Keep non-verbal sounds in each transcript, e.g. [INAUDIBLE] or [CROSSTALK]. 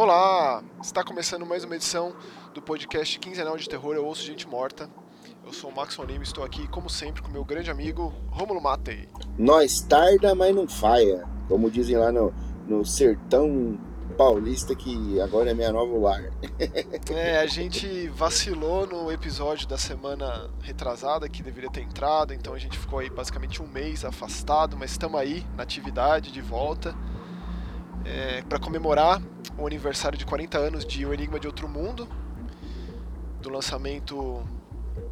Olá! Está começando mais uma edição do podcast Quinzenal de Terror Eu Ouço Gente Morta. Eu sou o Max Onim estou aqui, como sempre, com meu grande amigo Rômulo Matei. Nós tarda, mas não faia. Como dizem lá no, no sertão paulista, que agora é minha nova lar. [LAUGHS] é, a gente vacilou no episódio da semana retrasada, que deveria ter entrado, então a gente ficou aí basicamente um mês afastado, mas estamos aí na atividade, de volta é, para comemorar o aniversário de 40 anos de O Enigma de Outro Mundo, do lançamento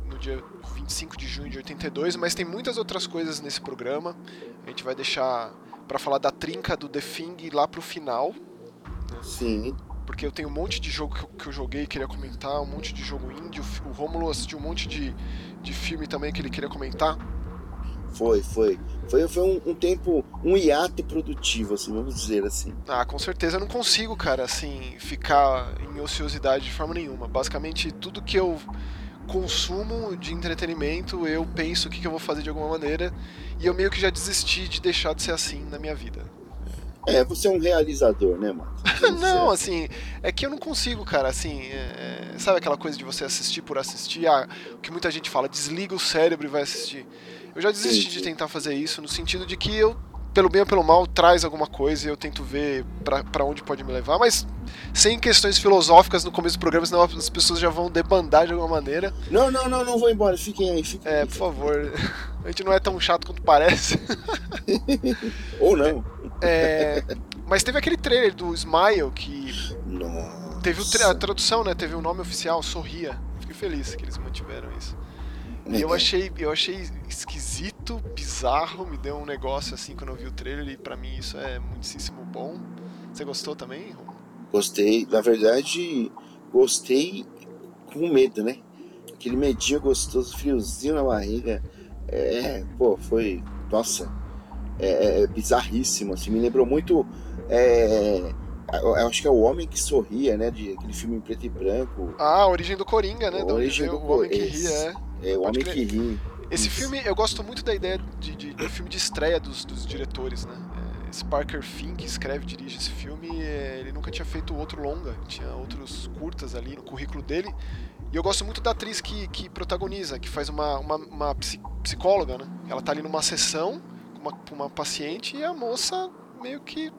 no dia 25 de junho de 82, mas tem muitas outras coisas nesse programa. A gente vai deixar para falar da trinca do The Thing lá pro final. Né? Sim. Porque eu tenho um monte de jogo que eu, que eu joguei e queria comentar, um monte de jogo indie. O Romulo assistiu um monte de, de filme também que ele queria comentar. Foi, foi. Foi, foi um, um, tempo, um hiato produtivo, assim, vamos dizer assim. Ah, com certeza. Eu não consigo, cara, assim, ficar em ociosidade de forma nenhuma. Basicamente, tudo que eu consumo de entretenimento, eu penso o que, que eu vou fazer de alguma maneira. E eu meio que já desisti de deixar de ser assim na minha vida. É, você é um realizador, né, mano? [LAUGHS] não, assim, é que eu não consigo, cara, assim, é, sabe aquela coisa de você assistir por assistir? Ah, o que muita gente fala, desliga o cérebro e vai assistir. Eu já desisti de tentar fazer isso, no sentido de que eu, pelo bem ou pelo mal, traz alguma coisa e eu tento ver para onde pode me levar, mas sem questões filosóficas no começo do programa, senão as pessoas já vão debandar de alguma maneira. Não, não, não, não vou embora, fiquem aí, fiquem É, aí. por favor. A gente não é tão chato quanto parece. [LAUGHS] ou não. É, mas teve aquele trailer do Smile que. Nossa. Teve a tradução, né? Teve o um nome oficial, Sorria. Fiquei feliz que eles mantiveram isso. E eu achei, eu achei esquisito, bizarro, me deu um negócio assim quando eu vi o trailer e pra mim isso é muitíssimo bom. Você gostou também? Gostei, na verdade, gostei com medo, né? Aquele medinho gostoso, friozinho na barriga. É, pô, foi. Nossa, é, é bizarríssimo, assim, me lembrou muito. É, eu acho que é o Homem que Sorria, né? De aquele filme em preto e branco. Ah, a origem do Coringa, né? A origem do o Homem que Ria, é. É, o Homem que Ri. Esse Isso. filme, eu gosto muito da ideia de, de, de filme de estreia dos, dos diretores, né? É, esse Parker Finn, que escreve e dirige esse filme, é, ele nunca tinha feito outro longa, tinha outros curtas ali no currículo dele. E eu gosto muito da atriz que, que protagoniza, que faz uma, uma, uma psicóloga, né? Ela tá ali numa sessão com uma, uma paciente e a moça meio que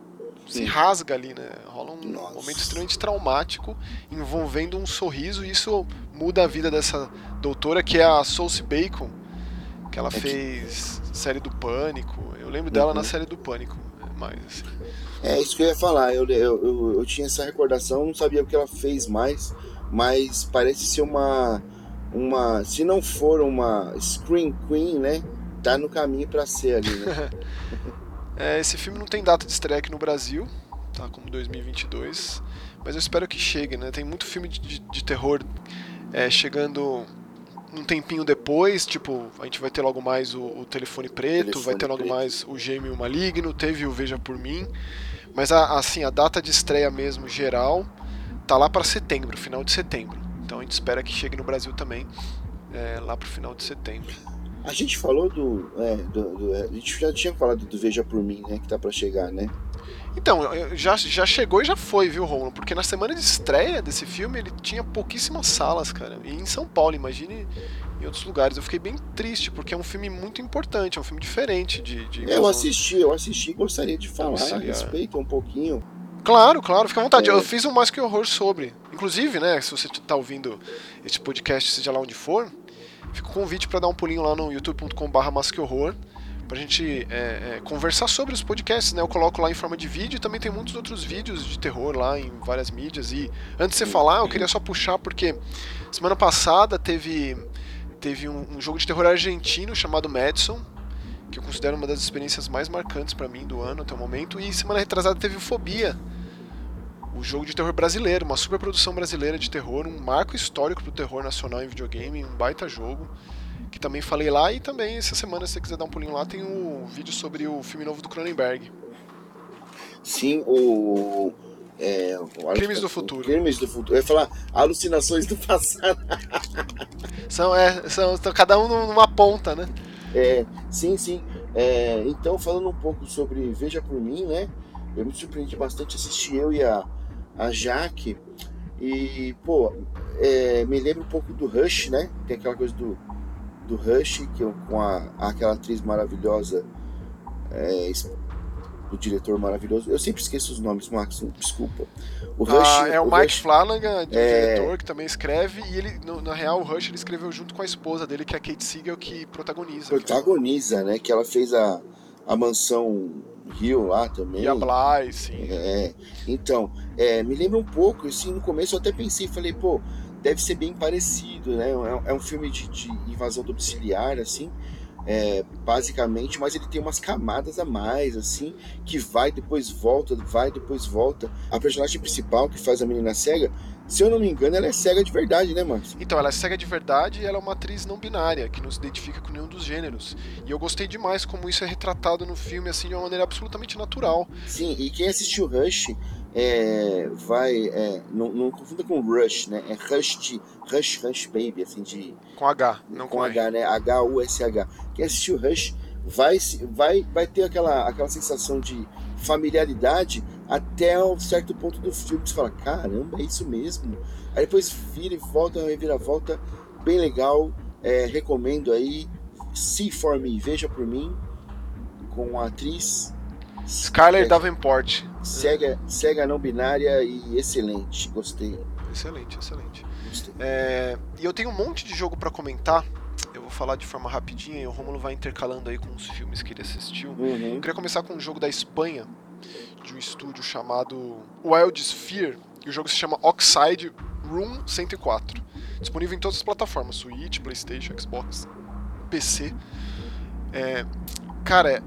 se rasga ali, né? Rola um Nossa. momento extremamente traumático envolvendo um sorriso e isso muda a vida dessa doutora que é a Soulce Bacon, que ela é fez que... série do Pânico. Eu lembro dela uhum. na série do Pânico, mais assim. É isso que eu ia falar. Eu, eu, eu, eu, tinha essa recordação, não sabia o que ela fez mais, mas parece ser uma. uma se não for uma Screen Queen, né? Tá no caminho para ser ali, né? [LAUGHS] É, esse filme não tem data de estreia aqui no Brasil, tá como 2022, mas eu espero que chegue, né? Tem muito filme de, de terror é, chegando um tempinho depois, tipo, a gente vai ter logo mais o, o Telefone Preto, telefone vai ter logo preto. mais o Gêmeo Maligno, teve o Veja Por Mim, mas a, assim, a data de estreia mesmo geral tá lá para setembro, final de setembro. Então a gente espera que chegue no Brasil também, é, lá pro final de setembro. A gente falou do, é, do, do, A gente já tinha falado do Veja Por Mim, né? Que tá pra chegar, né? Então, já, já chegou e já foi, viu, Romulo? Porque na semana de estreia desse filme ele tinha pouquíssimas salas, cara. E em São Paulo, imagine em outros lugares. Eu fiquei bem triste, porque é um filme muito importante, é um filme diferente de. de eu assisti, eu assisti gostaria de falar a respeito um pouquinho. Claro, claro, fica à vontade. É. Eu fiz um mais que horror sobre. Inclusive, né, se você tá ouvindo este podcast, seja lá onde for, fica o convite para dar um pulinho lá no youtube.com/barra masquehorror pra gente é, é, conversar sobre os podcasts, né? Eu coloco lá em forma de vídeo e também tem muitos outros vídeos de terror lá em várias mídias. E antes de você falar, eu queria só puxar porque semana passada teve, teve um, um jogo de terror argentino chamado Madison, que eu considero uma das experiências mais marcantes para mim do ano até o momento. E semana retrasada teve Fobia, o jogo de terror brasileiro, uma superprodução brasileira de terror, um marco histórico pro terror nacional em videogame, um baita jogo, que também falei lá, e também essa semana, se você quiser dar um pulinho lá, tem um vídeo sobre o filme novo do Cronenberg. Sim, o... É, o Crimes do Futuro. Crimes do Futuro. Eu ia falar alucinações do passado. são, é, são, são cada um numa ponta, né? É, sim, sim. É, então, falando um pouco sobre Veja Por Mim, né? Eu me surpreendi bastante assistir eu e a a Jaque. E, pô, é, me lembra um pouco do Rush, né? Tem aquela coisa do, do Rush, que com a, aquela atriz maravilhosa, é, do diretor maravilhoso. Eu sempre esqueço os nomes, Max, desculpa. O ah, Rush. Ah, é o, o Mike Rush, Flanagan, é... diretor, que também escreve, e ele, no, na real, o Rush ele escreveu junto com a esposa dele, que é a Kate Siegel, que protagoniza. Protagoniza, né? Que ela fez a, a mansão Rio lá também. E a Bly, sim. É, então, é, me lembra um pouco, assim, no começo eu até pensei, falei, pô, deve ser bem parecido, né? É, é um filme de, de invasão domiciliar, assim, é, basicamente, mas ele tem umas camadas a mais, assim, que vai, depois volta, vai, depois volta. A personagem principal, que faz a menina cega, se eu não me engano, ela é cega de verdade, né, Max? Então, ela é cega de verdade e ela é uma atriz não binária, que não se identifica com nenhum dos gêneros. E eu gostei demais como isso é retratado no filme, assim, de uma maneira absolutamente natural. Sim, e quem assistiu Rush é, vai. É, não, não, confunda com Rush, né? É Rush de. Rush, Rush Baby, assim, de. Com H, não com, com H, né? H-U-S-H. Quem assistiu Rush vai, vai, vai ter aquela, aquela sensação de familiaridade até um certo ponto do filme você fala, caramba, é isso mesmo. Aí depois vira e volta, vira volta, bem legal. É, recomendo aí. See for me, veja por mim, com a atriz Skyler é, Davenport. Cega, cega não binária e excelente, gostei. Excelente, excelente. É, e eu tenho um monte de jogo para comentar. Falar de forma rapidinha e o Romulo vai intercalando aí com os filmes que ele assistiu. Uhum. Eu queria começar com um jogo da Espanha, de um estúdio chamado Wild Sphere. E o jogo se chama Oxide Room 104. Disponível em todas as plataformas: Switch, PlayStation, Xbox, PC. É, cara,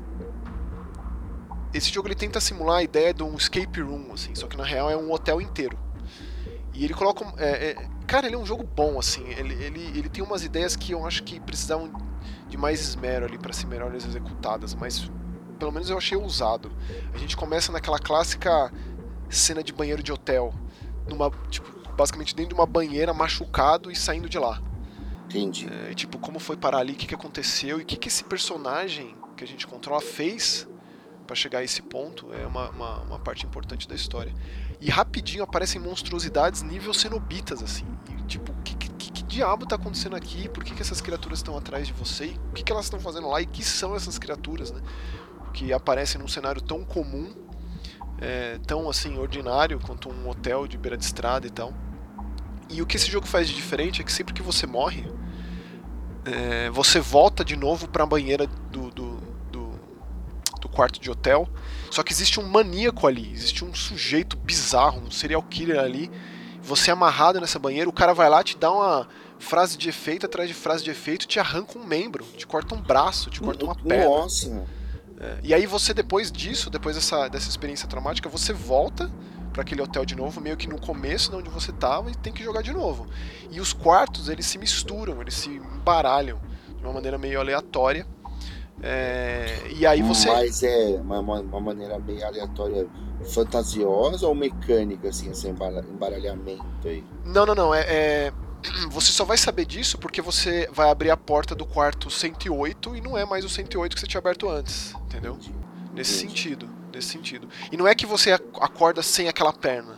esse jogo ele tenta simular a ideia de um escape room, assim, só que na real é um hotel inteiro. E ele coloca. É, é, cara, ele é um jogo bom, assim. Ele, ele, ele tem umas ideias que eu acho que precisavam de mais esmero ali para ser melhores executadas, mas pelo menos eu achei ousado. A gente começa naquela clássica cena de banheiro de hotel, numa, tipo, basicamente dentro de uma banheira, machucado e saindo de lá. Entendi. É, tipo, como foi parar ali, o que, que aconteceu e o que, que esse personagem que a gente controla fez para chegar a esse ponto é uma, uma, uma, parte importante da história. E rapidinho aparecem monstruosidades nível cenobitas, assim. E, tipo, que, que, que, diabo tá acontecendo aqui? Por que, que essas criaturas estão atrás de você? E o que, que elas estão fazendo lá? E que são essas criaturas, né? Que aparecem num cenário tão comum, é, tão assim, ordinário quanto um hotel de beira de estrada e tal. E o que esse jogo faz de diferente é que sempre que você morre, é, você volta de novo para a banheira do, do quarto de hotel. Só que existe um maníaco ali, existe um sujeito bizarro, um serial killer ali. Você é amarrado nessa banheira, o cara vai lá, te dá uma frase de efeito atrás de frase de efeito, te arranca um membro, te corta um braço, te corta uma perna. Nossa! É, e aí você, depois disso, depois dessa, dessa experiência traumática, você volta para aquele hotel de novo, meio que no começo de onde você estava e tem que jogar de novo. E os quartos, eles se misturam, eles se embaralham de uma maneira meio aleatória. É, e aí você. Mas é uma, uma, maneira meio aleatória, fantasiosa ou mecânica, assim, esse embaralhamento aí? Não, não, não. É, é, [CLEARS THROAT] Você só vai saber disso porque você vai abrir a porta do quarto 108 e não é mais o 108 que você tinha aberto antes, entendeu? Entendi. Nesse Entendi. sentido. Nesse sentido. E não é que você acorda sem aquela perna.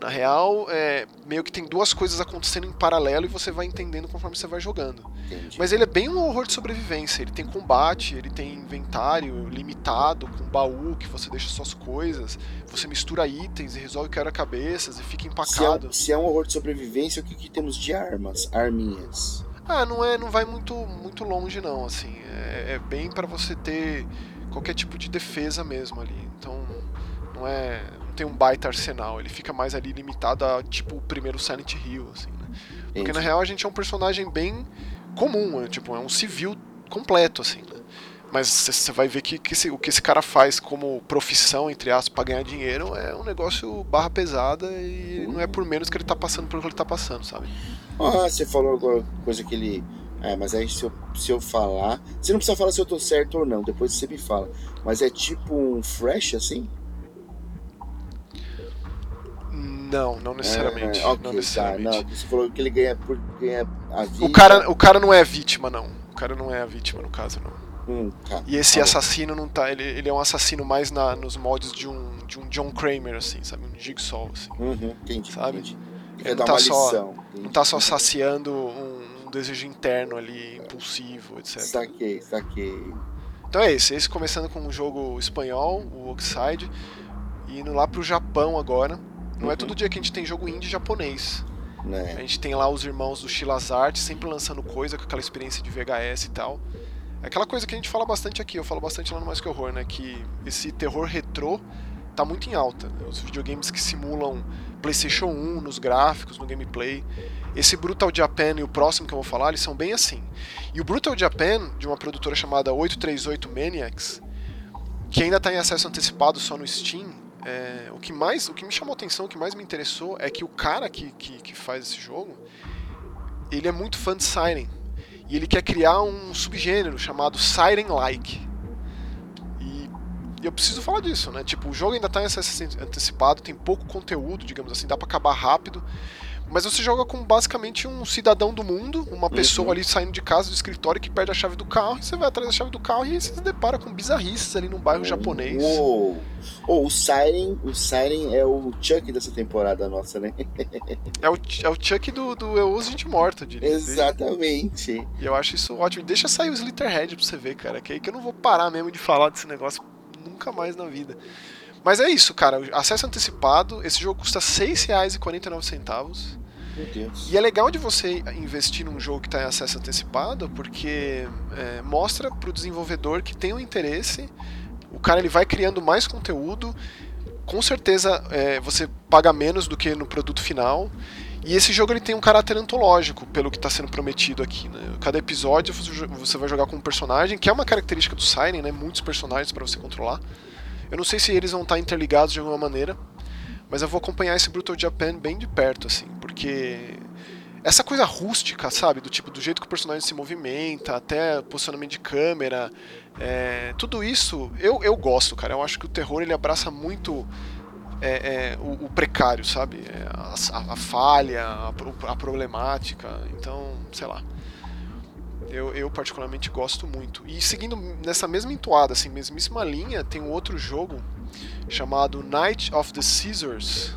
Na real, é, meio que tem duas coisas acontecendo em paralelo e você vai entendendo conforme você vai jogando. Entendi. Mas ele é bem um horror de sobrevivência. Ele tem combate, ele tem inventário limitado, com baú que você deixa suas coisas. Você mistura itens e resolve quebra-cabeças e fica empacado. Se é, se é, um horror de sobrevivência, o que, que temos de armas? Arminhas. Ah, não é, não vai muito, muito longe não, assim. É, é bem para você ter qualquer tipo de defesa mesmo ali. Então, não é tem um baita arsenal, ele fica mais ali limitado a tipo o primeiro Silent Hill, assim, né? Porque Entendi. na real a gente é um personagem bem comum, é, tipo, é um civil completo, assim, né? Mas você vai ver que, que esse, o que esse cara faz como profissão, entre aspas, pra ganhar dinheiro é um negócio barra pesada e não é por menos que ele tá passando pelo que ele tá passando, sabe? Ah, você falou agora coisa que ele. É, mas aí se eu, se eu falar. Você não precisa falar se eu tô certo ou não, depois você me fala. Mas é tipo um fresh assim? Não, não necessariamente. É, okay, não necessariamente. Tá, não, você falou que ele ganha por ganha a vida. O cara, o cara não é vítima, não. O cara não é a vítima no caso, não. Hum, tá. E esse Tá bom. assassino não tá. Ele, ele é um assassino mais na, nos moldes de um, de um John Kramer, assim, sabe? Um Jigsaw, assim. Uhum, entendi. Sabe? entendi. Ele não tá só- lição. Não tá só saciando um, um desejo interno ali, impulsivo, etc. Saquei, saquei. Então é esse. Esse começando com um jogo espanhol, o Oxide, e indo lá pro Japão agora. Não é Uhum. todo dia que a gente tem jogo indie japonês. A Né? gente tem lá os irmãos do Chilas Art sempre lançando coisa com aquela experiência de VHS e tal. É aquela coisa que a gente fala bastante aqui, eu falo bastante lá no Mais Que Horror, né? Que esse terror retrô tá muito em alta. né? Os videogames que simulam PlayStation 1 nos gráficos, no gameplay. Esse Brutal Japan e o próximo que eu vou falar, eles são bem assim. E o Brutal Japan, de uma produtora chamada 838 Maniacs, que ainda está em acesso antecipado só no Steam, é, o que mais, o que me chamou atenção, o que mais me interessou é que o cara que, que, que faz esse jogo, ele é muito fã de Siren. E ele quer criar um subgênero chamado Siren-like. E, eu preciso falar disso, né? Tipo, o jogo ainda está antecipado, tem pouco conteúdo, digamos assim, dá para acabar rápido. Mas você joga com basicamente um cidadão do mundo, uma pessoa Uhum. ali saindo de casa do escritório que perde a chave do carro, e você vai atrás da chave do carro e você se depara com bizarrices ali num bairro japonês. Uou. Oh, o Siren, o Siren é o Chuck dessa temporada nossa, né? [LAUGHS] É o, é o Chuck do, do Eu Uso Gente Morta, diria. Exatamente. E eu acho isso ótimo. Deixa sair o Slitterhead pra você ver, cara. Que aí que eu não vou parar mesmo de falar desse negócio nunca mais na vida. Mas é isso, cara. Acesso antecipado. Esse jogo custa R$ 6,49. Meu Deus. E é legal de você investir num jogo que está em acesso antecipado, porque é, mostra pro desenvolvedor que tem um interesse. O cara ele vai criando mais conteúdo. Com certeza é, você paga menos do que no produto final. E esse jogo ele tem um caráter antológico, pelo que está sendo prometido aqui. Né? Cada episódio você vai jogar com um personagem, que é uma característica do Siren, né? muitos personagens para você controlar. Eu não sei se eles vão estar interligados de alguma maneira, mas eu vou acompanhar esse Brutal Japan bem de perto, assim, porque essa coisa rústica, sabe, do tipo do jeito que o personagem se movimenta, até posicionamento de câmera, é, tudo isso eu, eu gosto, cara. Eu acho que o terror ele abraça muito é, é, o, o precário, sabe, É, a, a- falha, a, a problemática. Então, sei lá. Eu, eu particularmente gosto muito. E seguindo nessa mesma entoada, assim, mesmíssima linha, tem um outro jogo chamado Night of the Scissors,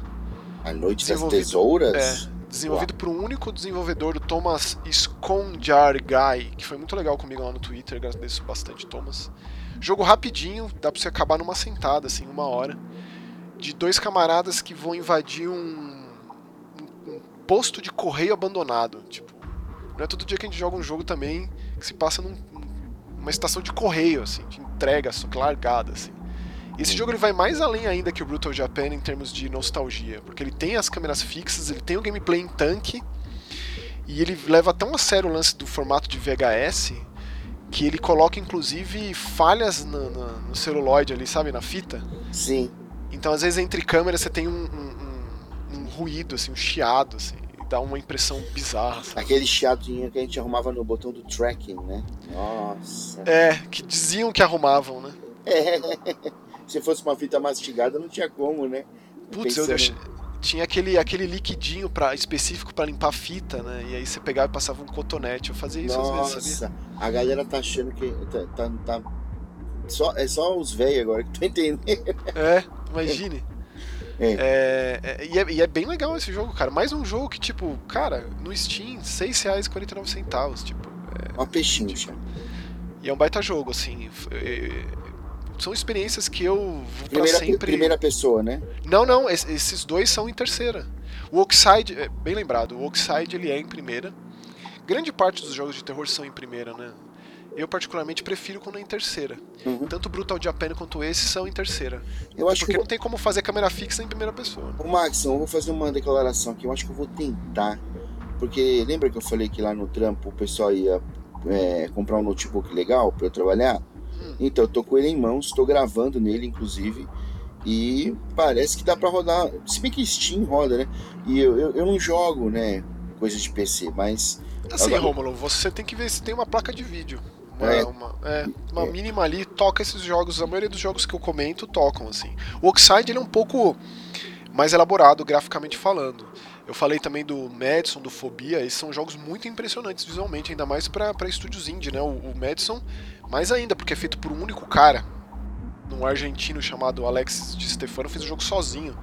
A Noite das Tesouras? desenvolvido por um único desenvolvedor, o Thomas Skonjargai, que foi muito legal comigo lá no Twitter, agradeço bastante, Thomas. Jogo rapidinho, dá pra você acabar numa sentada, assim, uma hora. De dois camaradas que vão invadir um, um- um posto de correio abandonado. Tipo, não é todo dia que a gente joga um jogo também que se passa num- numa estação de correio, assim, de entrega, só que largada, assim. E esse jogo ele vai mais além ainda que o Brutal Japan em termos de nostalgia, porque ele tem as câmeras fixas, ele tem o gameplay em tanque, e ele leva tão a sério o lance do formato de VHS que ele coloca inclusive falhas na- na- no celuloide ali, sabe, na fita. Sim. Então às vezes entre câmeras você tem um, um- um- um ruído, assim, um chiado, assim, dá uma impressão bizarra. Sabe? Aquele chiadinho que a gente arrumava no botão do tracking, né? Nossa. É, que diziam que arrumavam, né? [LAUGHS] Se fosse uma fita mastigada, não tinha como, né? Putz, eu Pensando- deixei... Tinha aquele, aquele liquidinho pra, específico pra limpar a fita, né? E aí você pegava e passava um cotonete. Eu fazia isso às vezes, sabia? Nossa, a galera tá achando que tá, tá, tá- só, é só os velhos agora que tô [LAUGHS] entendendo. É, imagine. É. É, é, e, é, e é bem legal esse jogo, cara. Mais um jogo que, tipo, cara, no Steam, R$ 6,49, tipo. Uma pechincha. E é um baita jogo, assim. é, são experiências que eu vou Primeira, sempre. primeira pessoa, né? Não, não, es- esses dois são em terceira. O Oxide, é, bem lembrado, o Oxide ele é em primeira. Grande parte dos jogos de terror são em primeira, né? Eu particularmente prefiro quando é em terceira. Uhum. Tanto o Brutal Japan quanto esse são em terceira. Eu acho Porque que não tem como fazer câmera fixa em primeira pessoa. Ô Max, eu vou fazer uma declaração aqui. Eu acho que eu vou tentar. Porque lembra que eu falei que lá no trampo o pessoal ia é, comprar um notebook legal para eu trabalhar? Hum. Então, eu tô com ele em mãos, estou gravando nele, inclusive. E parece que dá para rodar. Se bem que Steam roda, né? E eu, eu, eu não jogo, né? Coisa de PC, mas. Assim, Agora- Rômulo, você tem que ver se tem uma placa de vídeo. Uma, É. uma, é, uma É. mínima ali toca esses jogos. A maioria dos jogos que eu comento tocam, assim. O Oxide ele é um pouco mais elaborado graficamente falando. Eu falei também do Madison, do Fobia, esses são jogos muito impressionantes visualmente, ainda mais para estúdios indie, né? O, o Madison, mais ainda, porque é feito por um único cara, um argentino chamado Alex de Stefano, fez o jogo sozinho.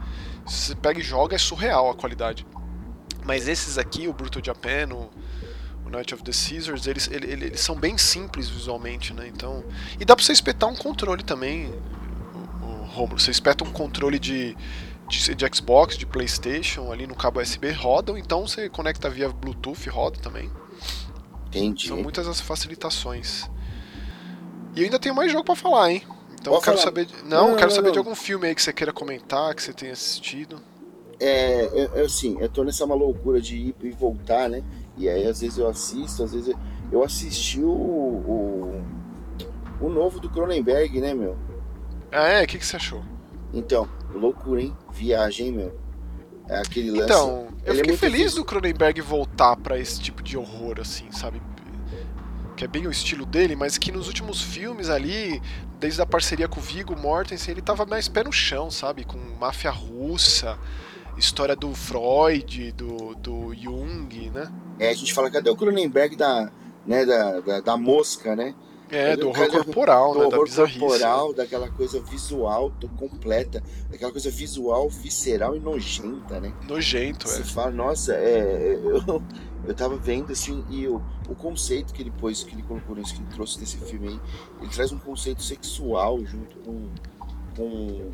Se você pega e joga, é surreal a qualidade. Mas esses aqui, o Brutal Japan, o, o Night of the Caesars, eles, eles, eles, são bem simples visualmente, né? Então, e dá pra você espetar um controle também, o, o Romulo. Você espeta um controle de, de, de, Xbox, de PlayStation, ali no cabo USB, rodam, então você conecta via Bluetooth, roda também. Entendi. São muitas as facilitações. E eu ainda tenho mais jogo para falar, hein? Então eu quero falar. saber. De... Não, não, quero não, saber de algum filme aí que você queira comentar, que você tenha assistido. É, é, é assim, eu tô nessa uma loucura de ir e voltar, né? E aí às vezes eu assisto, às vezes eu, eu assisti o, o, o novo do Cronenberg, né, meu? Ah, é? O que, que você achou? Então, loucura, hein? Viagem, meu. É aquele lance. Então, eu fiquei é feliz difícil. do Cronenberg voltar para esse tipo de horror, assim, sabe? Que é bem o estilo dele, mas que nos últimos filmes ali, desde a parceria com o Viggo Mortensen, ele tava mais pé no chão, sabe? Com máfia russa, história do Freud, do, do Jung, né? É, a gente fala, cadê o Cronenberg da, né, da, da, da mosca, né? É, do horror corporal, do né? horror da corporal, daquela coisa visual completa, daquela coisa visual, visceral e nojenta, né? Nojento, Você é. Você fala, nossa, é, eu, eu tava vendo assim, e o, o conceito que ele pôs, que ele colocou nisso, que ele trouxe desse filme aí, ele traz um conceito sexual junto com, com,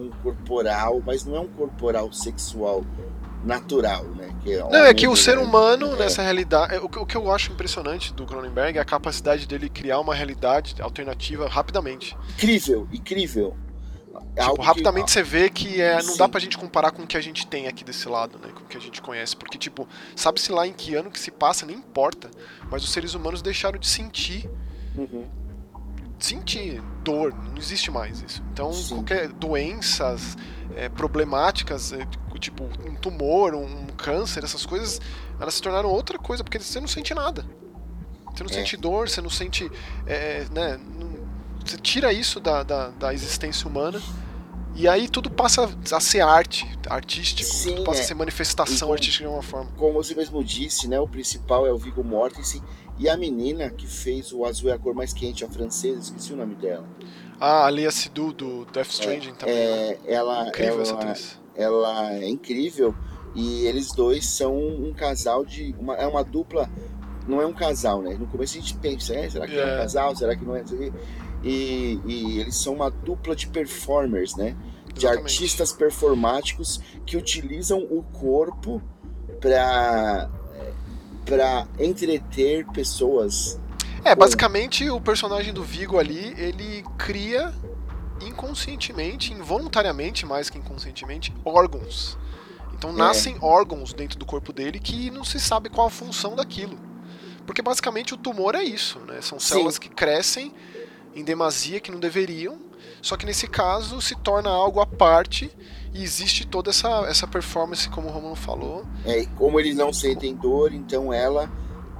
com corporal, mas não é um corporal sexual natural, né? Que é não, é que o ser humano, é. nessa realidade. O, o que eu acho impressionante do Cronenberg é a capacidade dele criar uma realidade alternativa rapidamente. Incrível, incrível. É tipo, rapidamente que... você vê que é, não Sim. dá pra gente comparar com o que a gente tem aqui desse lado, né? Com o que a gente conhece. Porque, tipo, sabe-se lá em que ano que se passa, nem importa. Mas os seres humanos deixaram de sentir. Uhum. Sentir dor, não existe mais isso. Então, Sim. qualquer doenças é, problemáticas, é, tipo um tumor, um câncer, essas coisas, elas se tornaram outra coisa, porque você não sente nada. Você não é. sente dor, você não sente. É, né, não, você tira isso da, da, da, existência humana e aí tudo passa a ser arte, artístico, Sim, tudo passa é. a ser manifestação como, artística de alguma forma. Como você mesmo disse, né, o principal é o Viggo Mortensen e a menina que fez o Azul é a cor mais quente, a francesa, esqueci o nome dela. Ah, a Lia Sidhu do Death é, Stranding é, também. É, né? ela, incrível ela, essa atriz. Ela é incrível e eles dois são um casal de. Uma, é uma dupla. Não é um casal, né? No começo a gente pensa, é, será que yeah. é um é. casal? Será que não é? E, e eles são uma dupla de performers, né? De Exatamente. artistas performáticos que utilizam o corpo para para entreter pessoas é, basicamente o personagem do Vigo ali, ele cria inconscientemente, involuntariamente mais que inconscientemente, órgãos. Então nascem é. órgãos dentro do corpo dele que não se sabe qual a função daquilo. Porque basicamente o tumor é isso, né? São células Sim. que crescem em demasia que não deveriam, só que nesse caso se torna algo à parte e existe toda essa, essa performance, como o Romulo falou. É, como eles não sentem dor, então ela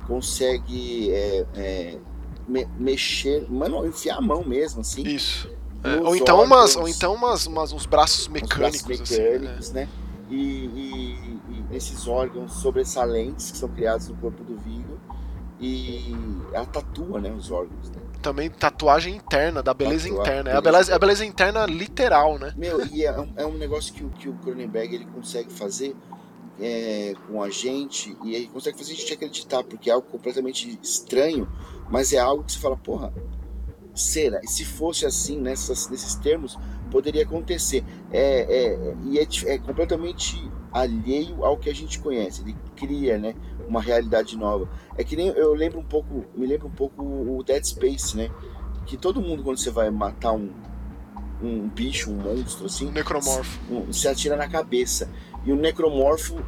consegue é, é, me, mexer, mano, enfiar a mão mesmo, assim. Isso. É, ou, então órgãos, umas, ou então umas, umas, uns braços mecânicos. Uns braços mecânicos, assim, né? né? E, e, e, esses órgãos sobressalentes que são criados no corpo do Vigo. E ela tatua, né, os órgãos, né? Também tatuagem interna, da beleza Tatua, interna. É a beleza, é a beleza interna literal, né? Meu, e é, é um negócio que, que o Cronenberg ele consegue fazer é, com a gente e aí consegue fazer a gente acreditar, porque é algo completamente estranho, mas é algo que você fala, porra, será? Se fosse assim, nessas, nesses termos, poderia acontecer. É, é, e é, é completamente alheio ao que a gente conhece. Ele cria, né? Uma realidade nova. É que nem eu lembro um pouco, me lembro um pouco o Dead Space, né? Que todo mundo, quando você vai matar um, um bicho, um monstro assim. Necromorfo. Um, você atira na cabeça. E o necromorfo,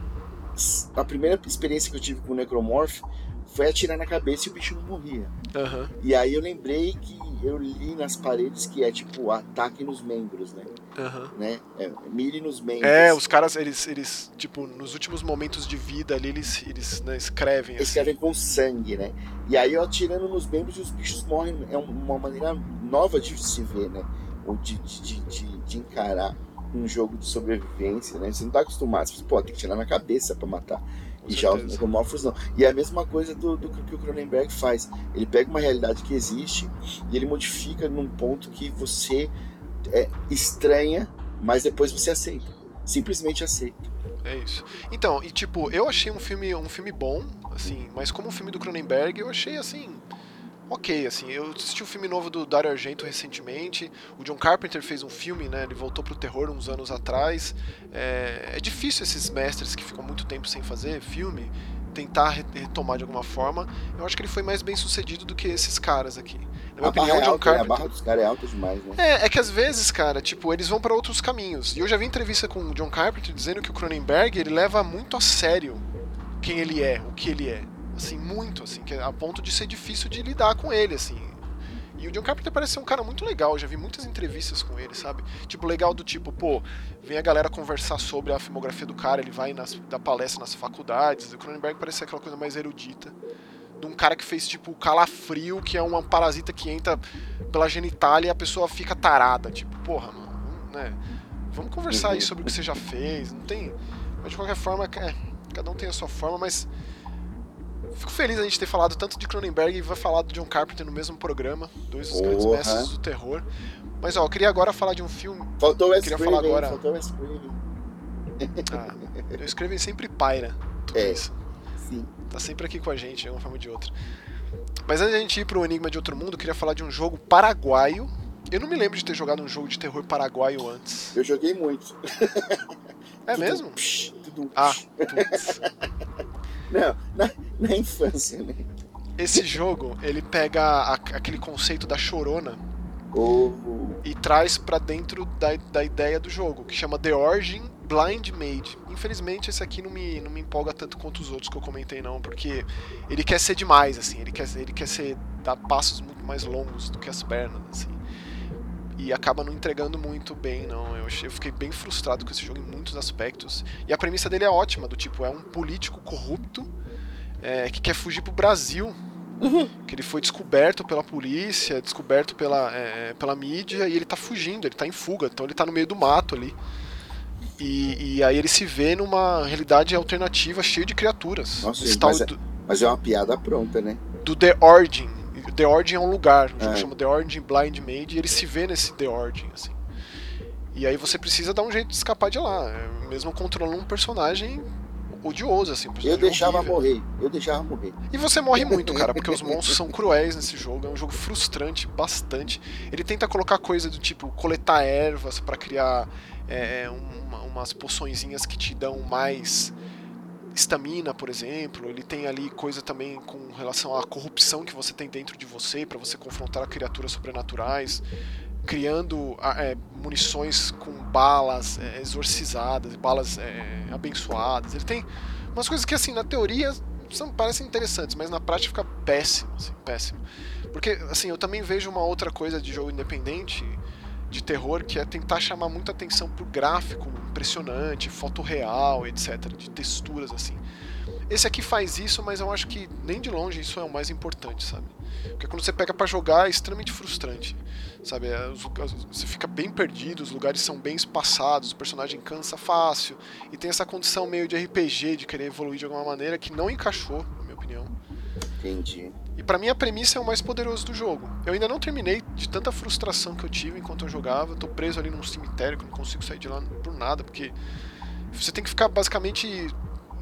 a primeira experiência que eu tive com o necromorfo foi atirar na cabeça e o bicho não morria. Uhum. E aí eu lembrei que eu li nas paredes que é tipo ataque nos membros, né? Uhum. né? É, mire nos membros. É, os caras, eles, eles, tipo, nos últimos momentos de vida ali, eles, eles né, escrevem. Assim. Escrevem com sangue, né? E aí eu atirando nos membros e os bichos morrem. É uma maneira nova de se ver, né? Ou de, de, de, de encarar um jogo de sobrevivência, né? Você não tá acostumado, você pô, tem que tirar na cabeça para matar. Com e já os necromorfos não. E é a mesma coisa do, do que o Cronenberg faz. Ele pega uma realidade que existe e ele modifica num ponto que você é, estranha, mas depois você aceita. Simplesmente aceita. É isso. Então, e tipo, eu achei um filme, um filme bom, assim, mas como o filme do Cronenberg, eu achei assim. Ok, assim, eu assisti o filme novo do Dario Argento recentemente. O John Carpenter fez um filme, né? Ele voltou pro terror uns anos atrás. É, é difícil esses mestres que ficam muito tempo sem fazer filme tentar re- retomar de alguma forma. Eu acho que ele foi mais bem sucedido do que esses caras aqui. Na minha A opinião, barra, o é John alta, né? a Carpenter. barra dos caras é alta demais, né? É, é que às vezes, cara, tipo, eles vão pra outros caminhos. E eu já vi entrevista com o John Carpenter dizendo que o Cronenberg, ele leva muito a sério quem ele é, o que ele é. Assim, muito, assim, que é a ponto de ser difícil de lidar com ele, assim. E o John Carpenter parece ser um cara muito legal, já vi muitas entrevistas com ele, sabe? Tipo, legal do tipo, pô, vem a galera conversar sobre a filmografia do cara, ele vai nas, dar palestra nas faculdades. O Cronenberg parece ser aquela coisa mais erudita. De um cara que fez, tipo, o calafrio, que é um parasita que entra pela genitália e a pessoa fica tarada. Tipo, porra, mano, né? Vamos conversar aí sobre o que você já fez. Não tem. Mas de qualquer forma, é, cada um tem a sua forma, mas. Fico feliz a gente ter falado tanto de Cronenberg e vai falar do John Carpenter no mesmo programa. Dois dos grandes mestres do terror. Mas ó, eu queria agora falar de um filme. Faltou o Queria falar agora. faltou o. Ah, eu escrevo sempre paira. Tudo É. isso. Sim. Tá sempre aqui com a gente, de uma forma ou de outra. Mas antes da gente ir pro Enigma de Outro Mundo, eu queria falar de um jogo paraguaio. Eu não me lembro de ter jogado um jogo de terror paraguaio antes. Eu joguei muito. É [LAUGHS] Tudo mesmo? psh, tudo Ah, putz. [LAUGHS] Não, na, na infância, né? Esse jogo, ele pega a- aquele conceito da chorona O, e traz pra dentro da, da ideia do jogo, que chama The Origin Blind Made. Infelizmente, esse aqui não me, não me empolga tanto quanto os outros que eu comentei, não, porque ele quer ser demais, assim, ele quer, ele quer ser, dar passos muito mais longos do que as pernas, assim. E acaba não entregando muito bem, não. Eu, achei, eu fiquei bem frustrado com esse jogo em muitos aspectos. E a premissa dele é ótima, do tipo, é um político corrupto é, que quer fugir pro Brasil que ele foi descoberto pela polícia, descoberto pela, é, pela mídia e ele tá fugindo, ele tá em fuga, então ele tá no meio do mato ali. E, e aí ele se vê numa realidade alternativa cheia de criaturas. Nossa, mas é- do, mas é uma piada pronta, né? do The Origin. The Origin é um lugar, o jogo É. chama The Origin Blind Made e ele se vê nesse The Origin, assim. E aí você precisa dar um jeito de escapar de lá, é, mesmo controlando um personagem odioso, assim, um Eu personagem deixava horrível. morrer. Eu deixava morrer. E você morre muito, cara, porque os monstros são cruéis nesse jogo. É um jogo frustrante bastante. Ele tenta colocar coisa do tipo coletar ervas pra criar é, uma- umas poçõezinhas que te dão mais estamina, por exemplo. Ele tem ali coisa também com relação à corrupção que você tem dentro de você pra você confrontar criaturas sobrenaturais. Criando é, munições com balas é, exorcizadas, balas é, abençoadas. Ele tem umas coisas que, assim, na teoria são, parecem interessantes, mas na prática fica péssimo, assim, péssimo. Porque, assim, eu também vejo uma outra coisa de jogo independente, de terror, que é tentar chamar muita atenção pro gráfico impressionante, foto real, etc, de texturas, assim. Esse aqui faz isso, mas eu acho que nem de longe isso é o mais importante, sabe? Porque quando você pega pra jogar é extremamente frustrante, sabe? É, Você fica bem perdido, os lugares são bem espaçados, o personagem cansa fácil, e tem essa condição meio de RPG, de querer evoluir de alguma maneira, que não encaixou, na minha opinião. Entendi. E pra mim a premissa é o mais poderoso do jogo. Eu ainda não terminei de tanta frustração que eu tive enquanto eu jogava. Eu tô preso ali num cemitério que eu não consigo sair de lá por nada, porque você tem que ficar basicamente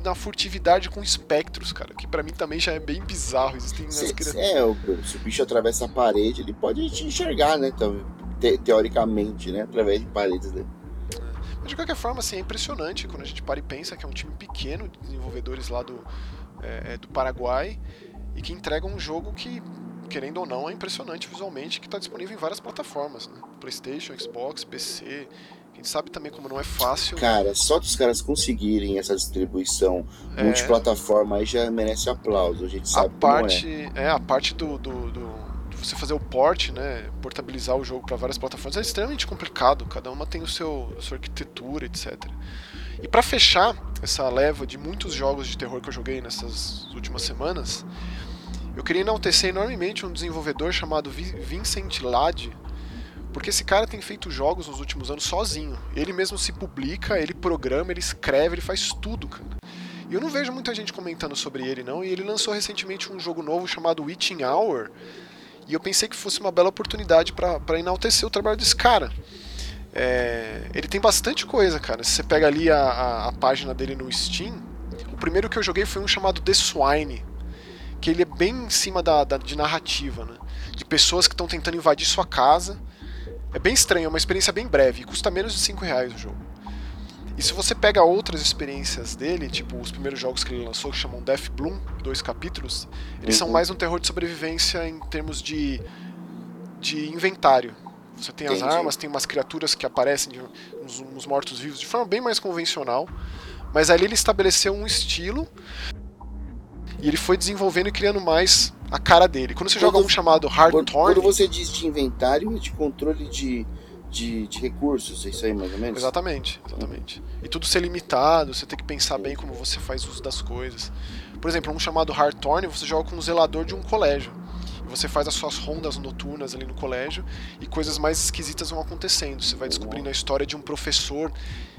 na furtividade com espectros, cara, que pra mim também já é bem bizarro. Existem Se, criaturas. é, o- se o bicho atravessa a parede, ele pode te enxergar, né? Então, te- teoricamente, né? Através de paredes, né? Mas de qualquer forma, assim, é impressionante quando a gente para e pensa que é um time pequeno de desenvolvedores lá do, é, é, do Paraguai e que entregam um jogo que, querendo ou não, é impressionante visualmente, que está disponível em várias plataformas, né? PlayStation, Xbox, PC. A gente sabe também como não é fácil. Cara, só dos caras conseguirem essa distribuição É. multiplataforma aí já merece aplauso. A gente a sabe parte como é. a parte do, do, do- de você fazer o port, né, portabilizar o jogo para várias plataformas é extremamente complicado. Cada uma tem o seu a sua arquitetura, etc. E para fechar essa leva de muitos jogos de terror que eu joguei nessas últimas semanas, eu queria enaltecer enormemente um desenvolvedor chamado Vi- Vincent Lade. Porque esse cara tem feito jogos nos últimos anos sozinho. Ele mesmo se publica, ele programa, ele escreve, ele faz tudo, cara. E eu não vejo muita gente comentando sobre ele, não. E ele lançou recentemente um jogo novo chamado Witching Hour. E eu pensei que fosse uma bela oportunidade para enaltecer o trabalho desse cara. É, ele tem bastante coisa, cara. Se você pega ali a, a, a, página dele no Steam, o primeiro que eu joguei foi um chamado The Swine, que ele é bem em cima da, da de narrativa, né? De pessoas que estão tentando invadir sua casa. É bem estranho, é uma experiência bem breve, custa menos de 5 reais o jogo. E se você pega outras experiências dele, tipo os primeiros jogos que ele lançou, que chamam Death Bloom, dois capítulos, eles uhum. são mais um terror de sobrevivência em termos de, de inventário. Você tem Entendi. as armas, tem umas criaturas que aparecem, de, uns, uns mortos-vivos, de forma bem mais convencional. Mas ali ele estabeleceu um estilo e ele foi desenvolvendo e criando mais a cara dele. Quando você quando, joga um chamado Hard quando, Quando você diz de inventário, é de controle de de, de recursos, é isso aí mais ou menos? Exatamente, exatamente. E tudo ser limitado, você tem que pensar bem como você faz uso das coisas. Por exemplo, um chamado Hardtorn, você joga com um zelador de um colégio. Você faz as suas rondas noturnas ali no colégio e coisas mais esquisitas vão acontecendo. Você vai descobrindo a história de um professor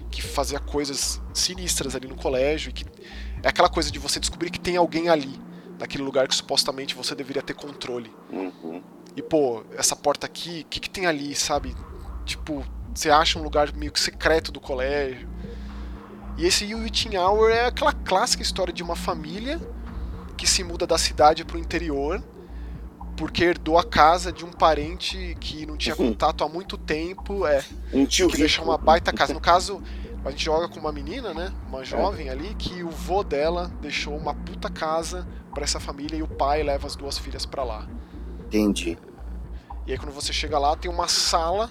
que fazia coisas sinistras ali no colégio e que é aquela coisa de você descobrir que tem alguém ali, naquele lugar que supostamente você deveria ter controle. Uhum. E pô, essa porta aqui, o que, que tem ali, sabe? Tipo, você acha um lugar meio que secreto do colégio. E esse Witching Hour é aquela clássica história de uma família que se muda da cidade para o interior porque herdou a casa de um parente que não tinha uhum. contato há muito tempo, é, um tio que deixou uma baita casa. No caso, [LAUGHS] a gente joga com uma menina, né, uma jovem é. ali que o vô dela deixou uma puta casa para essa família e o pai leva as duas filhas para lá. Entendi. E aí quando você chega lá, tem uma sala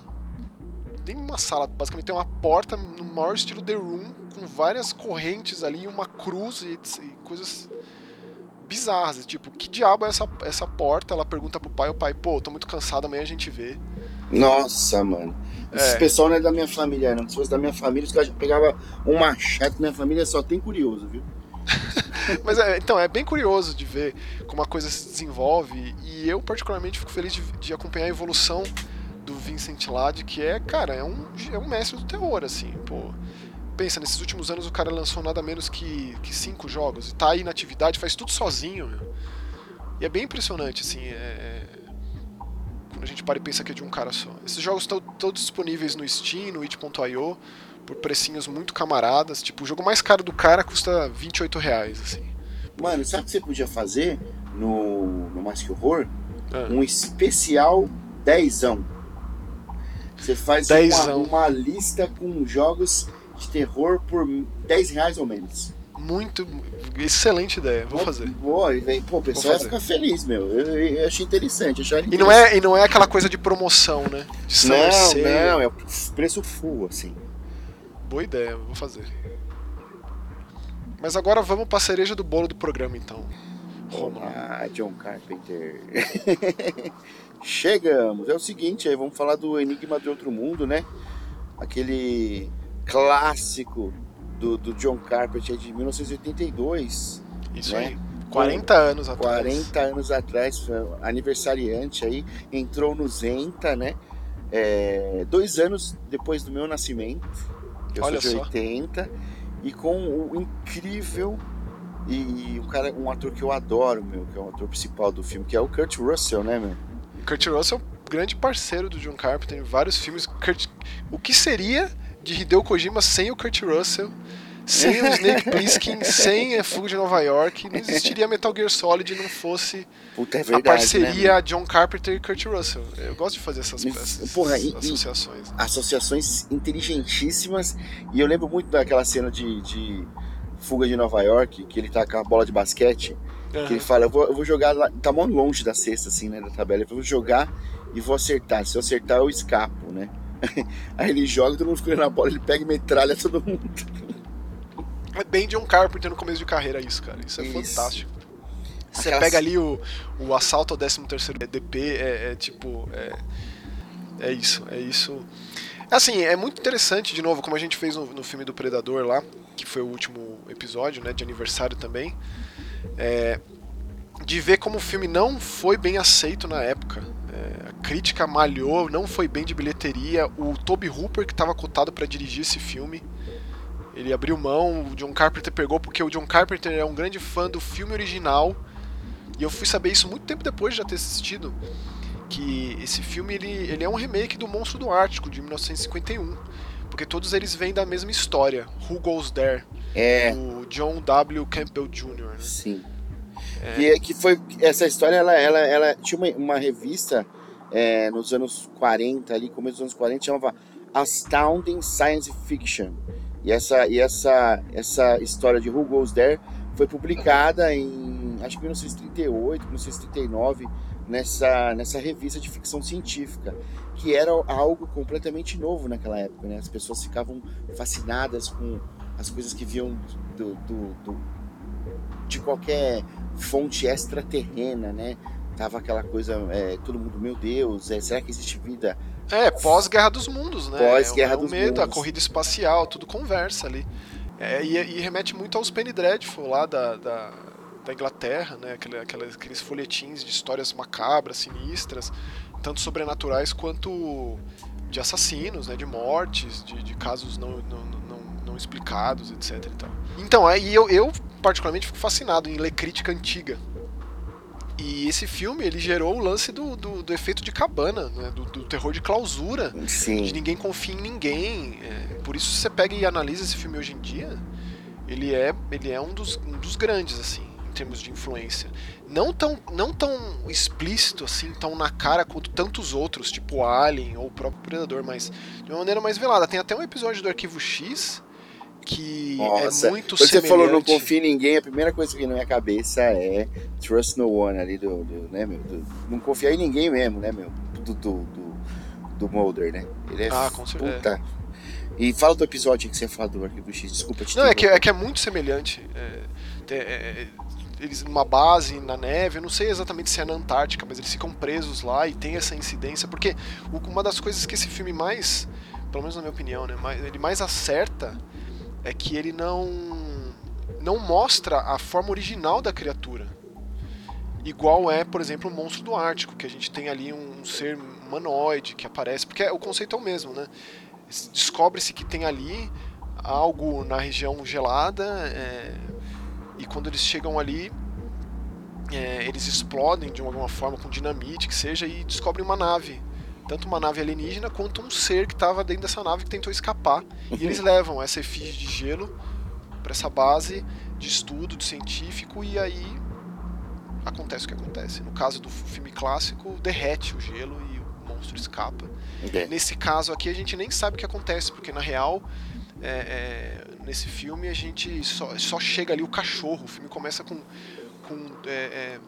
tem uma sala, basicamente tem uma porta no maior estilo The Room, com várias correntes ali, uma cruz e, e coisas bizarras. Tipo, que diabo é essa, essa porta? Ela pergunta pro pai, o pai, pô, tô muito cansado, amanhã a gente vê. Nossa, mano. Esse é. pessoal não é da minha família, não. Se fosse da minha família, os caras pegavam um machado. Minha família só tem curioso, viu? [LAUGHS] Mas é, então, é bem curioso de ver como a coisa se desenvolve. E eu, particularmente, fico feliz de, de acompanhar a evolução do Vincent Lade, que é, cara, é um, é um mestre do terror, assim, pô. Pensa, nesses últimos anos o cara lançou nada menos que, que cinco jogos, e tá aí na atividade, faz tudo sozinho, meu. E é bem impressionante, assim, é... quando a gente para e pensa que é de um cara só. Esses jogos estão todos disponíveis no Steam, no itch.io, por precinhos muito camaradas. Tipo, o jogo mais caro do cara custa 28 reais, assim. Mano, sabe o que você podia fazer no, no Mais Que Horror? Ah. Um especial dezão você faz uma, uma, lista com jogos de terror por 10 reais ou menos. Muito. Excelente ideia, vou fazer. Boa, e vem, pô, o pessoal vai ficar feliz, meu. Eu, eu achei interessante. Achei e, não é, e não é aquela coisa de promoção, né? De não, não, é o preço full, assim. Boa ideia, vou fazer. Mas agora vamos pra cereja do bolo do programa, então. Olá, John Carpenter. [LAUGHS] Chegamos. É o seguinte, aí vamos falar do Enigma de Outro Mundo, né? Aquele clássico do, do John Carpenter de 1982. Isso né? aí. 40 anos atrás. 40 anos atrás, aniversariante aí, entrou no Zenta, né? É, dois anos depois do meu nascimento, eu Olha sou de 80, só. e com o incrível e um cara, um ator que eu adoro, meu, que é o ator principal do filme, que é o Kurt Russell, né, meu? Kurt Russell grande parceiro do John Carpenter em vários filmes. Kurt... O que seria de Hideo Kojima sem o Kurt Russell? Sem o Snake Plissken, [LAUGHS] sem a Fuga de Nova York, não existiria Metal Gear Solid não fosse Puta, é verdade, a parceria né, John Carpenter e Kurt Russell. Eu gosto de fazer essas, essas Porra, associações. E, associações inteligentíssimas. E eu lembro muito daquela cena de, de Fuga de Nova York, que ele tá com a bola de basquete Uhum. Que ele fala, eu vou, eu vou jogar lá, tá muito longe da cesta, assim, né, da tabela. Eu vou jogar e vou acertar. Se eu acertar, eu escapo, né? [LAUGHS] Aí ele joga, todo mundo fica na bola, ele pega e metralha todo mundo. É bem John Carpenter no começo de carreira isso, cara. Isso é isso. fantástico. Você Aquelas... pega ali o, o assalto ao 13 terceiro DP, é, é tipo... É, é isso, é isso... Assim, é muito interessante, de novo, como a gente fez no, no filme do Predador lá, que foi o último episódio, né, de aniversário também é, de ver como o filme não foi bem aceito na época. A crítica malhou, não foi bem de bilheteria. O Toby Hooper, que estava cotado para dirigir esse filme, ele abriu mão, o John Carpenter pegou porque o John Carpenter é um grande fã do filme original. E eu fui saber isso muito tempo depois de já ter assistido. Que esse filme ele, ele é um remake do Monstro do Ártico, de 1951. Porque todos eles vêm da mesma história. Who Goes There? É. O John W. Campbell Jr. Né? Sim. É. Que, que foi. Essa história, ela, ela, ela tinha uma, uma revista é, nos anos 40, ali, começo dos anos 40, chamava Astounding Science Fiction. E essa, e essa, essa história de Who Goes There foi publicada em acho que 1938, 1939, nessa, nessa revista de ficção científica, que era algo completamente novo naquela época. Né? As pessoas ficavam fascinadas com as coisas que viam do, do, do de qualquer fonte extraterrena, né? Tava aquela coisa, é, todo mundo, meu Deus, é, será que existe vida é, pós-Guerra dos Mundos, né? Pós-Guerra é, dos medo, Mundos. A corrida espacial, tudo conversa ali. É, e, e, remete muito aos Penny Dreadful lá da, da, da Inglaterra, né? Aqueles, aqueles folhetins de histórias macabras, sinistras, tanto sobrenaturais quanto de assassinos, né? De mortes, de, de casos não, não, não, não, explicados, etc. Então, aí eu, eu particularmente fico fascinado em ler crítica antiga e esse filme, ele gerou o lance do, do, do efeito de cabana, né? do, do, terror de clausura, Sim. de ninguém confia em ninguém. É, por isso, se você pega e analisa esse filme hoje em dia, ele é, ele é um, dos, um dos grandes, assim, em termos de influência. Não tão, não tão explícito, assim, tão na cara quanto tantos outros, tipo Alien ou o próprio Predador, mas de uma maneira mais velada. Tem até um episódio do Arquivo X que é Nossa, é muito quando você falou não confia em ninguém, a primeira coisa que vem na minha cabeça é Trust No One ali do, do né, meu? Do, não confiar em ninguém mesmo, né, meu? Do, do, do, do Mulder, né? Ele é ah, com certeza. E fala do episódio que você falou do Arquivo X, desculpa te Não, é que, é que é muito semelhante. É, é, eles numa base na neve, eu não sei exatamente se é na Antártica, mas eles ficam presos lá e tem essa incidência, porque uma das coisas que esse filme mais, pelo menos na minha opinião, né, ele mais acerta é que ele não não mostra a forma original da criatura. Igual é, por exemplo, o monstro do Ártico, que a gente tem ali um ser humanoide que aparece, porque o conceito é o mesmo, né? Descobre-se que tem ali algo na região gelada é, e quando eles chegam ali é, eles explodem de alguma forma com dinamite que seja e descobrem uma nave tanto uma nave alienígena quanto um ser que estava dentro dessa nave que tentou escapar. E eles [LAUGHS] levam essa efígie de gelo para essa base de estudo de científico e aí acontece o que acontece. No caso do filme clássico, derrete o gelo e o monstro escapa. Okay. Nesse caso aqui a gente nem sabe o que acontece, porque na real é, é, nesse filme a gente só, só chega ali o cachorro. O filme começa com, com é, é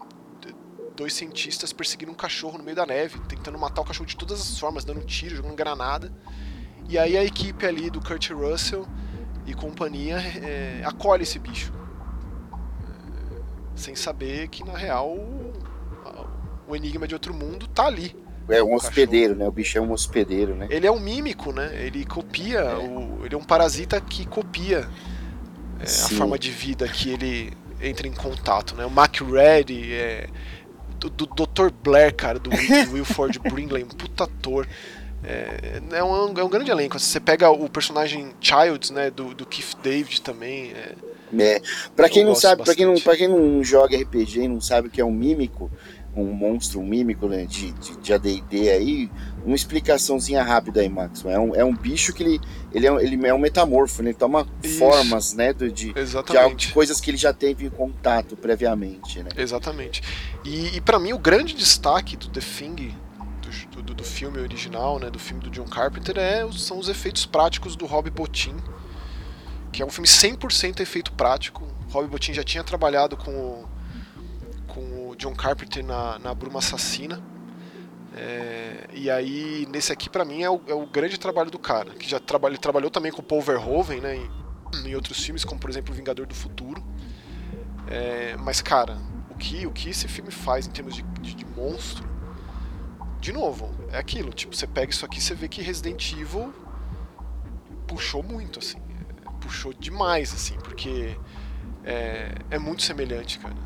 dois cientistas perseguindo um cachorro no meio da neve, tentando matar o cachorro de todas as formas, dando tiro, jogando granada. E aí a equipe ali do Kurt Russell e companhia é, acolhe esse bicho. É, sem saber que na real o, enigma de outro mundo tá ali. É um hospedeiro, né? O bicho é um hospedeiro, né? Ele é um mímico, né? Ele copia, é. O, ele é um parasita que copia é, a forma de vida que ele entra em contato, né? O Mac Reddy é, do, do Dr. Blair, cara, do, Wilford Brimley, um puta ator. É, é, um, é um grande elenco. Você pega o personagem Childs, né, do, do Keith David também. É, é. Pra quem não sabe, para quem não, pra quem não joga RPG e não sabe o que é um mímico, um monstro, um mímico né, de, de, de AD&D aí, uma explicaçãozinha rápida aí, Max. É um, é um bicho que ele, ele, é, ele é um metamorfo, né? ele toma Isso. formas né, de, de, de, coisas que ele já teve contato previamente. Né? Exatamente. E, e para mim o grande destaque do The Thing, do, do, do, filme original, né, do filme do John Carpenter, é, são os efeitos práticos do Rob Bottin, que é um filme 100% efeito prático. O Rob Bottin já tinha trabalhado com o John Carpenter na, na Bruma Assassina. É, e aí, nesse aqui, para mim, é o, é o, grande trabalho do cara. Que já trabalha, trabalhou também com o Paul Verhoeven, né? Em, em outros filmes, como por exemplo Vingador do Futuro. É, mas, cara, o que, o que esse filme faz em termos de, de, de monstro. De novo, é aquilo. Tipo, você pega isso aqui você vê que Resident Evil puxou muito, assim. Puxou demais, assim, porque é, é muito semelhante, cara.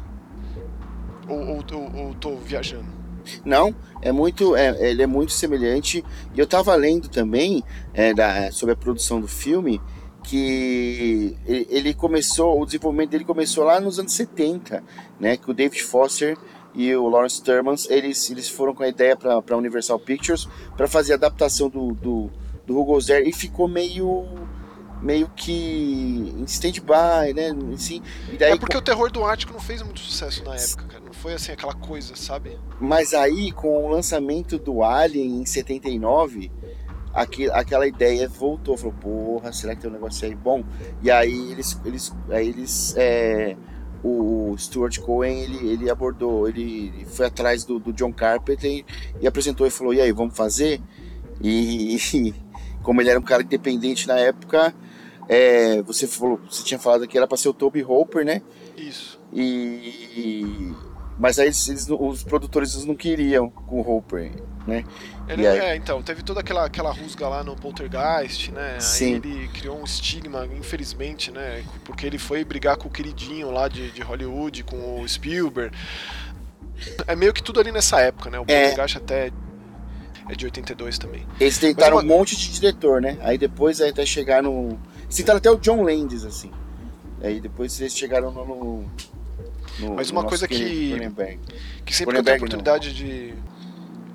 Ou, ou, ou, ou tô viajando? Não, é muito, é, ele é muito semelhante. E eu estava lendo também é, da, sobre a produção do filme que ele começou, o desenvolvimento dele começou lá nos anos 70, né? Que o David Foster e o Lawrence Termans eles, eles foram com a ideia para Universal Pictures para fazer a adaptação do, do, do Hugo Zero e ficou meio meio que em stand-by, né? Assim, e daí, é porque com... o terror do Ártico não fez muito sucesso na época, cara. Não foi assim aquela coisa, sabe? Mas aí, com o lançamento do Alien em 79, aqui, aquela ideia voltou. Falou, porra, será que tem um negócio aí bom? E aí eles. eles, aí eles é, o Stuart Cohen ele, ele abordou, ele foi atrás do, do John Carpenter e, e, apresentou e falou: e aí, vamos fazer? E, [LAUGHS] e como ele era um cara independente na época, é, você falou, você tinha falado que era para ser o Toby Hopper, né? Isso. E, mas aí eles, eles, os produtores não queriam com o Hopper, né? Ele, aí... É, então, teve toda aquela, aquela rusga lá no Poltergeist, né? Sim. Aí ele criou um estigma, infelizmente, né? Porque ele foi brigar com o queridinho lá de, de Hollywood, com o Spielberg. É meio que tudo ali nessa época, né? O é. Poltergeist é... até é de 82 também. Eles tentaram uma... um monte de diretor, né? Aí depois aí até chegar no. Citaram até o John Landis, assim. Aí depois eles chegaram no. no Mas uma coisa que. Que sempre tem a oportunidade não. de.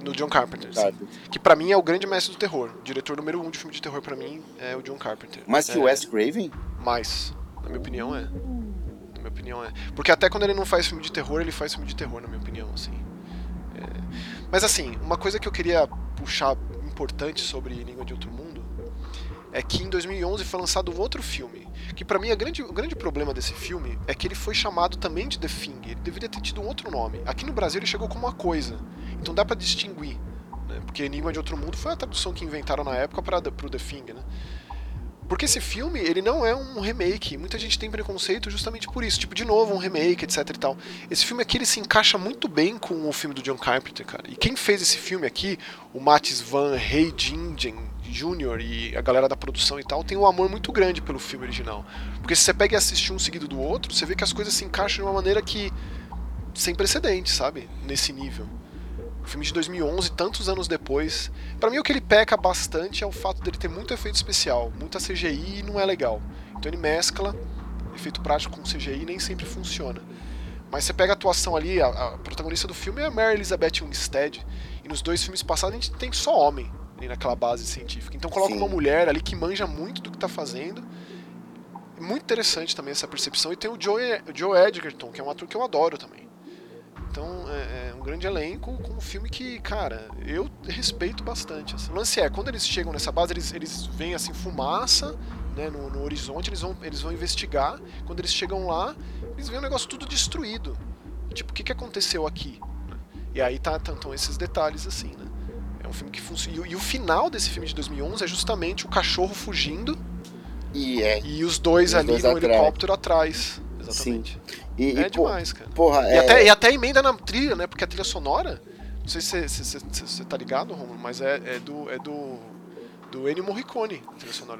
No John Carpenter. Carpenter. Que para mim é o grande mestre do terror. O diretor número um de filme de terror para mim é o John Carpenter. Mais que é... o Wes Craven? Mais. Na minha opinião é. Na minha opinião é. Porque até quando ele não faz filme de terror, ele faz filme de terror, na minha opinião, assim. É... Mas assim, uma coisa que eu queria puxar importante sobre Língua de Outro Mundo é que em 2011 foi lançado um outro filme, que para mim é grande, o grande problema desse filme é que ele foi chamado também de The Thing, ele deveria ter tido um outro nome. Aqui no Brasil ele chegou como uma coisa, então dá para distinguir, né? porque Enigma de Outro Mundo foi a tradução que inventaram na época para o The Thing, né? Porque esse filme, ele não é um remake. Muita gente tem preconceito justamente por isso. Tipo, de novo, um remake, etc e tal. Esse filme aqui, ele se encaixa muito bem com o filme do John Carpenter, cara. E quem fez esse filme aqui, o Matis Van Hey Jingen Jr. e a galera da produção e tal, tem um amor muito grande pelo filme original. Porque se você pega e assiste um seguido do outro, você vê que as coisas se encaixam de uma maneira que... sem precedente, sabe? Nesse nível. O filme de 2011, tantos anos depois. para mim, o que ele peca bastante é o fato dele ter muito efeito especial, muita CGI e não é legal. Então ele mescla efeito prático com CGI nem sempre funciona. Mas você pega a atuação ali, a, a, protagonista do filme é a Mary Elizabeth Winstead, e nos dois filmes passados a gente tem só homem ali naquela base científica. Então coloca Sim. uma mulher ali que manja muito do que está fazendo. Muito interessante também essa percepção. E tem o Joe, o Joe Edgerton, que é um ator que eu adoro também. Então é, é, um grande elenco com um filme que, cara, eu respeito bastante. Assim. O lance é, quando eles chegam nessa base, eles, eles veem assim fumaça né, no, no, horizonte, eles vão, eles vão investigar. Quando eles chegam lá, eles veem o negócio tudo destruído. Tipo, o que, que aconteceu aqui? E aí tá, estão tá, esses detalhes assim, né? Um filme que funciona. E, e, o final desse filme de 2011 é justamente o cachorro fugindo e, é, e os dois ali dois no atrás. helicóptero atrás. Exatamente. Sim. E, é e, demais, cara. Porra, e, é... até, e até emenda na trilha, né? Porque a trilha sonora. Não sei se você tá ligado, Romulo, mas é, é, do. É do. Do Ennio Morricone.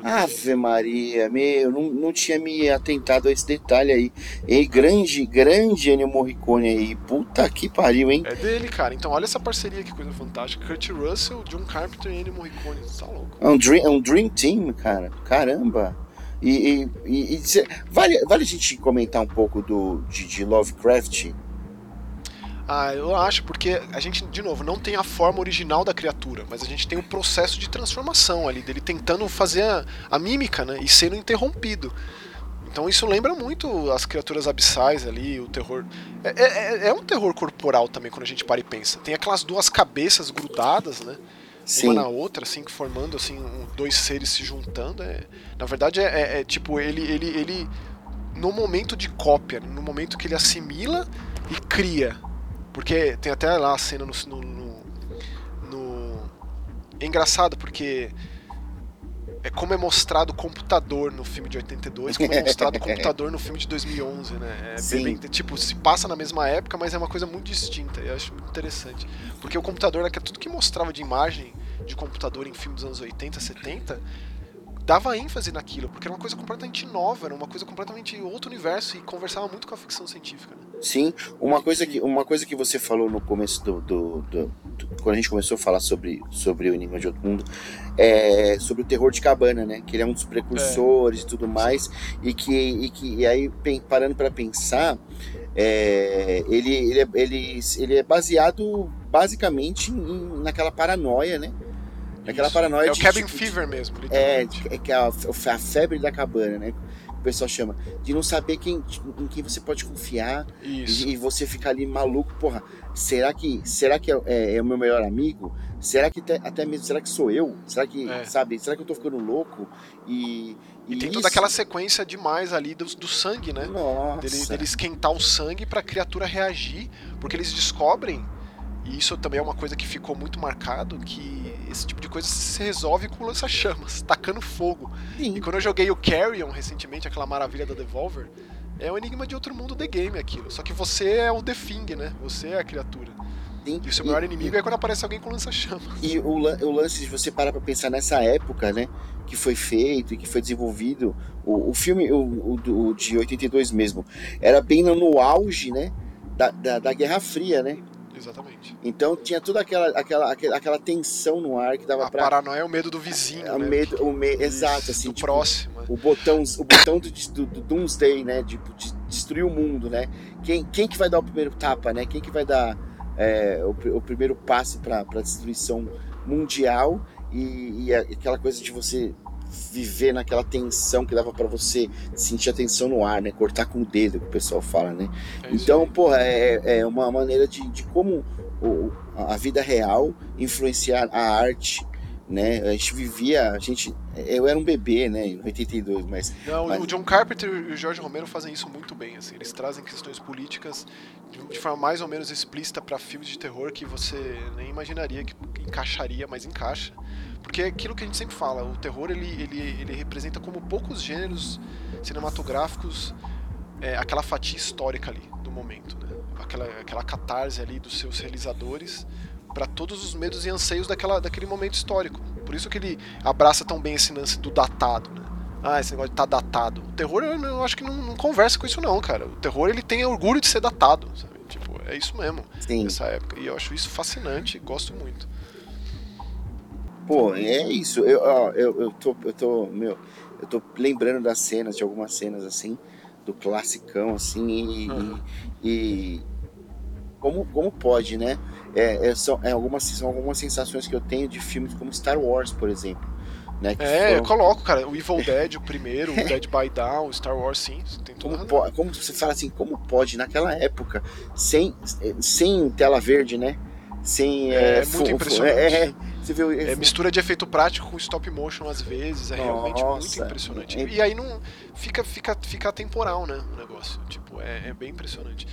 Ave Maria, meu, não, não tinha me atentado a esse detalhe aí. E grande, grande Ennio Morricone aí. Puta que pariu, hein? É dele, cara. Então olha essa parceria, que coisa fantástica. Kurt Russell, John Carpenter e Ennio Morricone. Tá louco. É um dream, é um dream team, cara. Caramba. E, e, e, vale, vale a gente comentar um pouco do, de, de Lovecraft? Ah, eu acho, porque a gente, de novo, não tem a forma original da criatura, mas a gente tem o processo de transformação ali, dele tentando fazer a, a mímica, né? E sendo interrompido. Então isso lembra muito as criaturas abissais ali, o terror. É, é, é, é um terror corporal também, quando a gente para e pensa. Tem aquelas duas cabeças grudadas, né? Sim. uma na outra, assim, formando assim um, dois seres se juntando. É, na verdade, é, é, é, tipo ele, ele, ele no momento de cópia, no momento que ele assimila e cria, porque tem até lá a cena no, no, no, no é engraçado porque é como é mostrado o computador no filme de 82, como é mostrado o [LAUGHS] computador no filme de 2011, né? É bem, bem, tipo, se passa na mesma época, mas é uma coisa muito distinta. Eu acho muito interessante. Porque o computador, né, que é tudo que mostrava de imagem de computador em filme dos anos 80, 70, dava ênfase naquilo, porque era uma coisa completamente nova, era uma coisa completamente outro universo e conversava muito com a ficção científica. Né? Sim, uma coisa que, uma coisa que você falou no começo do, do, do, do Quando a gente começou a falar sobre, sobre o Enigma de Outro Mundo, é sobre o terror de cabana, né? Que ele é um dos precursores é. e tudo mais. E que, e que e aí, parando para pensar, é, ele, ele, é, ele, ele é baseado basicamente em, naquela paranoia, né? Naquela Isso. paranoia é de. É o cabin tipo, fever mesmo, É, é que é a, a febre da cabana, né? O pessoal chama, de não saber quem, em quem você pode confiar e, e, você ficar ali maluco, porra, será que será que é, é, é o meu melhor amigo? Será que até, até, mesmo, será que sou eu? Será que, é. sabe, será que eu tô ficando louco? E, e, e tem isso... toda aquela sequência demais ali do, do sangue, né? Nossa. Dele, dele esquentar o sangue pra criatura reagir, porque eles descobrem e isso também é uma coisa que ficou muito marcado, que esse tipo de coisa se resolve com lança-chamas, [LAUGHS] tacando fogo. Sim. E quando eu joguei o Carrion recentemente, aquela maravilha da Devolver, é um enigma de outro mundo The Game aquilo. Só que você é o The Thing, né? Você é a criatura. Sim. E o seu maior e, inimigo e, é quando aparece alguém com lança-chamas. E o, o, lance de você parar pra pensar nessa época, né? Que foi feito e que foi desenvolvido. O, o filme, o, o, o de 82 mesmo, era bem no auge, né? Da, da, da Guerra Fria, né? Exatamente. Então tinha toda aquela, aquela, aquela, tensão no ar que dava a pra. Paranoia é o medo do vizinho. É, o né? medo, o me... Exato, assim. Do tipo, próximo. O botão, o botão do, do, do Doomsday, né? De, de, destruir o mundo, né? Quem, quem que vai dar o primeiro tapa, né? Quem que vai dar é, o, o primeiro passo para a destruição mundial e, e aquela coisa de você viver naquela tensão que dava para você sentir a tensão no ar, né? Cortar com o dedo, que o pessoal fala, né? É então, porra, é, é uma maneira de, de como o, a vida real influenciar a arte, né? A gente vivia, a gente, eu era um bebê, né, em 82, mas... Não, mas... o John Carpenter e o George Romero fazem isso muito bem, assim, eles trazem questões políticas de, de forma mais ou menos explícita para filmes de terror que você nem imaginaria que encaixaria, mas encaixa. Porque é aquilo que a gente sempre fala, o terror ele, ele, ele representa como poucos gêneros cinematográficos é, aquela fatia histórica ali do momento, né? aquela, aquela catarse ali dos seus realizadores para todos os medos e anseios daquela, daquele momento histórico. Por isso que ele abraça tão bem esse lance do datado, né? Ah, esse negócio de estar tá datado. O terror eu, eu acho que não, não, conversa com isso não, cara. O terror ele tem orgulho de ser datado, sabe? Tipo, é isso mesmo. Sim. Nessa época. E eu acho isso fascinante, gosto muito. Pô, é isso. Eu, ó, eu, eu, tô, eu tô, meu, eu tô lembrando das cenas, de algumas cenas assim, do classicão, assim, e, uhum. e, como, como pode, né? É, é, são, é algumas, são algumas sensações que eu tenho de filmes como Star Wars, por exemplo. Né, é, foram... eu coloco, cara, o Evil Dead, o primeiro, o [LAUGHS] Dead by Down, Star Wars, sim, tem tudo como, como você fala assim, como pode, naquela época, sem, sem tela verde, né? Sem. É, é muito impressionante. É, você vê, é mistura de efeito prático com stop motion às vezes, é Nossa, realmente muito impressionante. E aí não fica fica fica temporal, né, o negócio. Tipo, é, é bem impressionante.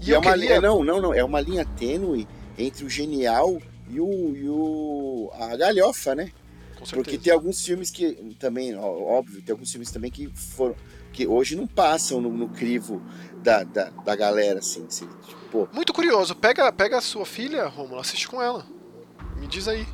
E, e é uma queria... linha, não, não, não, é uma linha tênue entre o genial e o, e o a galhofa, né? Porque tem alguns filmes que também, óbvio, tem alguns filmes também que foram que hoje não passam no, no crivo da, da, da galera, assim. assim tipo, Muito curioso. Pega, pega a sua filha, Romulo, assiste com ela. Me diz aí.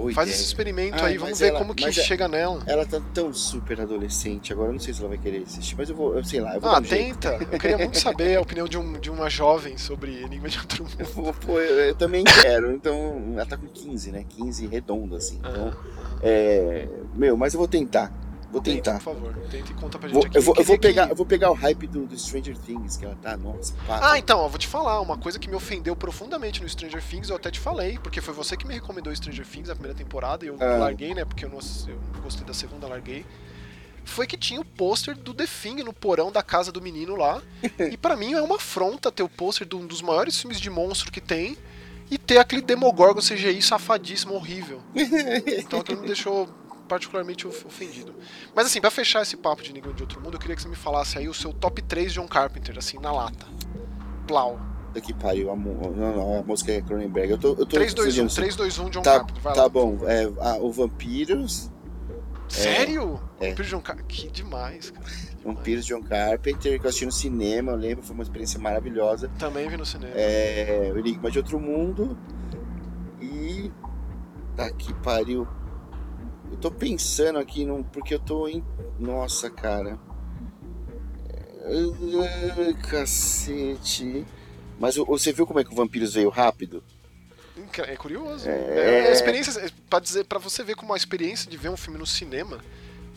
Boa Faz ideia. esse experimento aí, vamos ver ela, como que é- chega nela. Ela tá tão super adolescente, agora eu não sei se ela vai querer assistir, mas eu vou, eu sei lá, eu vou Ah, um tenta. Jeito. Eu queria muito [LAUGHS] saber a opinião de, um, de uma jovem sobre Enigma de Outro Mundo. Eu, pô, eu, eu, também quero, então ela tá com 15, né? 15 redondo, assim. Então, é, meu, mas eu vou tentar. Vou tentar. Tenta, por favor. Tenta e conta pra gente vou, aqui. Eu vou, eu vou pegar, eu vou pegar o hype do, do, Stranger Things, que ela tá, nossa. Ah, então, eu vou te falar. Uma coisa que me ofendeu profundamente no Stranger Things, eu até te falei, porque foi você que me recomendou Stranger Things a primeira temporada, e eu ah. larguei, né? Porque eu não, eu não gostei da segunda, larguei. Foi que tinha o pôster do The Thing no porão da casa do menino lá. [LAUGHS] e para mim é uma afronta ter o pôster de um dos maiores filmes de monstro que tem e ter aquele Demogorgon CGI safadíssimo, horrível. [LAUGHS] Então aquilo me deixou particularmente ofendido. Mas assim, para fechar esse papo de Enigma de Outro Mundo, eu queria que você me falasse aí o seu top 3 John Carpenter, assim, na lata. Plau. Daqui pariu, a, não, não, a música é Cronenberg. Eu tô, eu tô 3, 2, 1, 3, 2, 1, John tá, Carpenter, vai tá lá. bom, é, a, o Vampiros. Sério? É. Vampiros John Carpenter, que demais, cara. [LAUGHS] Vampiros John Carpenter, que eu assisti no cinema, eu lembro, foi uma experiência maravilhosa. Também vi no cinema. É, o Enigma de Outro Mundo. E. Daqui pariu. Eu tô pensando aqui, num, porque eu tô em. Nossa, cara. Cacete. Mas você viu como é que o Vampiros veio rápido? É curioso. É... É, experiência, para dizer, para você ver como a experiência de ver um filme no cinema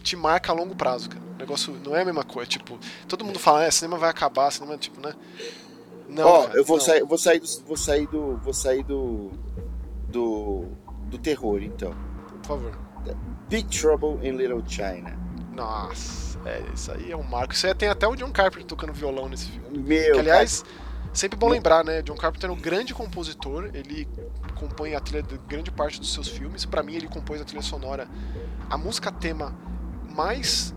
te marca a longo prazo, cara. O negócio não é a mesma coisa, tipo, todo mundo fala, é, cinema vai acabar, cinema tipo, né? Não, Ó, eu vou não. sair, vou sair do vou sair do vou sair do do do terror, então. Por favor. Big Trouble in Little China. Nossa, é, isso aí é um marco. Isso aí tem até o John Carpenter tocando violão nesse filme. Meu, que, aliás, cara Sempre bom lembrar, né? John Carpenter é um grande compositor, ele compõe a trilha de grande parte dos seus filmes. Para mim, ele compôs a trilha sonora, a música tema mais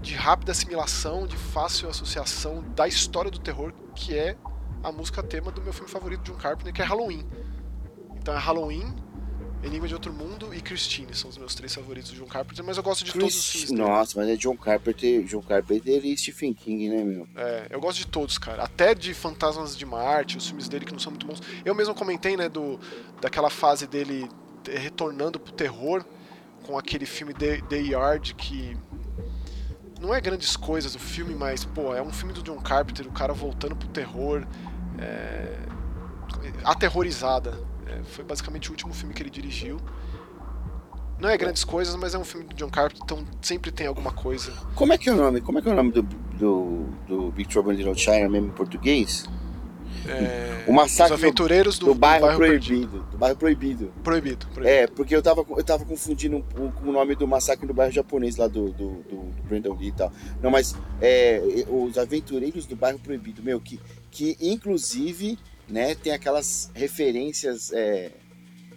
de rápida assimilação, de fácil associação da história do terror, que é a música tema do meu filme favorito de John Carpenter, que é Halloween. Então é Halloween, Enigma de Outro Mundo e Christine são os meus três favoritos do John Carpenter, mas eu gosto de todos os filmes. Nossa, mas é John Carpenter, John Carpenter e Stephen King, né, meu? É, eu gosto de todos, cara. Até de Fantasmas de Marte, os filmes dele que não são muito bons. Eu mesmo comentei, né, do, daquela fase dele retornando pro terror com aquele filme The, The Yard que não é grandes coisas o filme, mas, pô, é um filme do John Carpenter, o cara voltando pro terror. É... Aterrorizada é, foi basicamente o último filme que ele dirigiu. Não é grandes coisas, mas é um filme do John Carpenter, então sempre tem alguma coisa. Como é que é o nome? Como é que é o nome do, do, do Big Trouble in Little China mesmo em português? É, o massacre Os Aventureiros do, do, bairro, do bairro proibido, proibido, Do bairro proibido. Proibido, proibido. É, porque eu tava, eu tava confundindo com o nome do massacre do bairro japonês lá do, do, do, do Brandon Lee e tal. Não, mas é, os Aventureiros do bairro proibido, meu, que, que inclusive né, tem aquelas referências. É,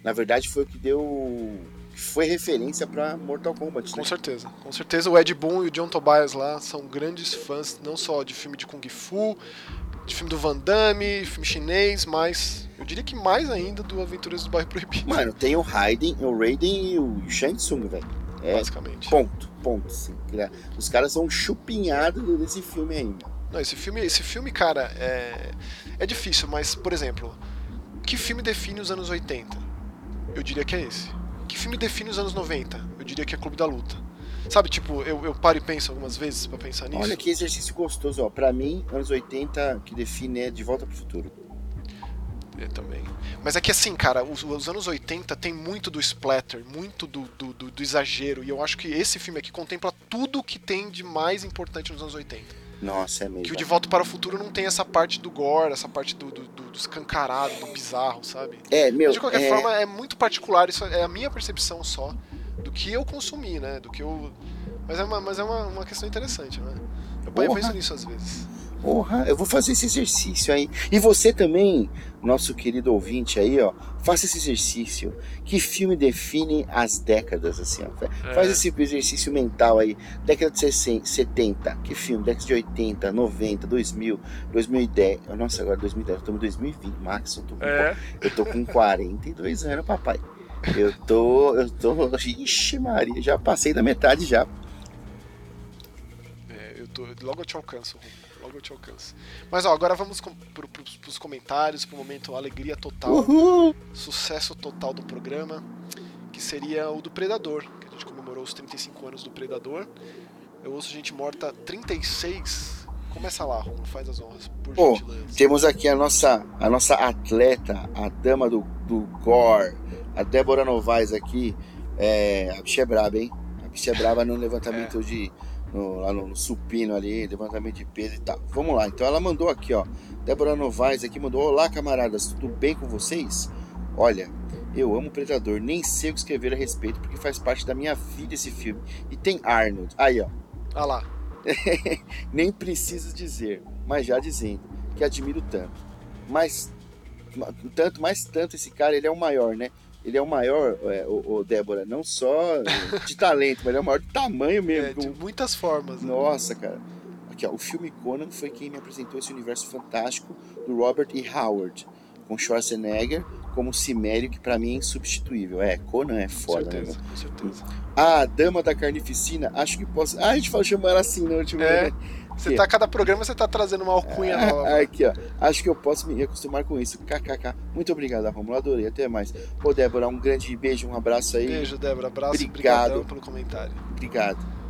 na verdade, foi o que deu. Foi referência para Mortal Kombat. Com né? certeza. Com certeza o Ed Boon e o John Tobias lá são grandes fãs, não só de filme de Kung Fu, de filme do Van Damme, filme chinês, mas eu diria que mais ainda do Aventuras do Bairro Proibido. Mano, tem o Raiden, o Raiden e o Shang Tsung, velho. É, Basicamente. Ponto, ponto, sim. Os caras são chupinhados desse filme mano. Não, esse filme, esse filme, cara, é, é difícil, mas, por exemplo, que filme define os anos 80? Eu diria que é esse. Que filme define os anos 90? Eu diria que é Clube da Luta. Sabe, tipo, eu, eu paro e penso algumas vezes para pensar nisso. Olha que exercício gostoso, ó. Pra mim, anos 80 que define é De Volta pro Futuro. Eu também. Mas é que assim, cara, os, os, anos 80 tem muito do splatter, muito do, do, do, do exagero. E eu acho que esse filme aqui contempla tudo que tem de mais importante nos anos 80. Nossa, é mesmo. Que o De Volta para o Futuro não tem essa parte do gore, essa parte do, do, do, do escancarado, do bizarro, sabe? É, meu. De qualquer é... forma, é muito particular, isso é a minha percepção só do que eu consumi, né? Do que eu. Mas é uma, mas é uma, uma questão interessante, né? Eu penso nisso às vezes. Porra, eu vou fazer esse exercício aí. E você também, nosso querido ouvinte aí, ó, faça esse exercício. Que filme define as décadas, assim, ó. É. Faz esse exercício mental aí. Década de 70, que filme? Década de 80, 90, 2000, 2010. Nossa, agora 2010, estamos em 2020, Max, eu tô com, é. eu tô com 42 anos, papai. Eu tô, eu tô, ixi Maria, já passei da metade já. É, eu tô, logo eu te alcanço, eu te alcanço. Mas ó, agora vamos com, pro, pro, pros comentários, pro momento alegria total, Uhul. sucesso total do programa, que seria o do Predador, que a gente comemorou os 35 anos do Predador. Eu ouço gente morta 36. Começa lá, Romulo, faz as honras, por Bom, gentileza. Temos aqui a nossa, a nossa atleta, a dama do, do gore, a Débora Novaes aqui. É, a bicha é braba, hein? A bicha é braba no levantamento é. de no, lá no, no, supino ali, levantamento de peso e tal. Vamos lá, então ela mandou aqui, ó. Débora Novaes aqui mandou: Olá, camaradas, tudo bem com vocês? Olha, eu amo Predador, nem sei o que escrever a respeito, porque faz parte da minha vida esse filme. E tem Arnold. Aí, ó. Ah lá. [LAUGHS] nem preciso dizer, mas já dizendo, que admiro tanto. Mas, tanto, mais tanto esse cara, ele é o maior, né? Ele é o maior, é, o, o, Débora, não só de talento, mas ele é o maior de tamanho mesmo. É, de muitas formas. Né? Nossa, cara. Aqui, ó, o filme Conan foi quem me apresentou esse universo fantástico do Robert E. Howard, com Schwarzenegger como Cimério, que para mim é insubstituível. É, Conan é foda, com certeza, né? Com certeza. A Dama da Carnificina, acho que posso. Ah, a gente falou chamar assim no último. É. Né? Você tá, cada programa você tá trazendo uma alcunha ah, nova. Aqui, ó. Acho que eu posso me acostumar com isso. KKK. Muito obrigado, Romulo. Adorei. Até mais. Pô, Débora, um grande beijo, um abraço aí. Beijo, Débora. Abraço. Obrigado pelo comentário. Obrigado.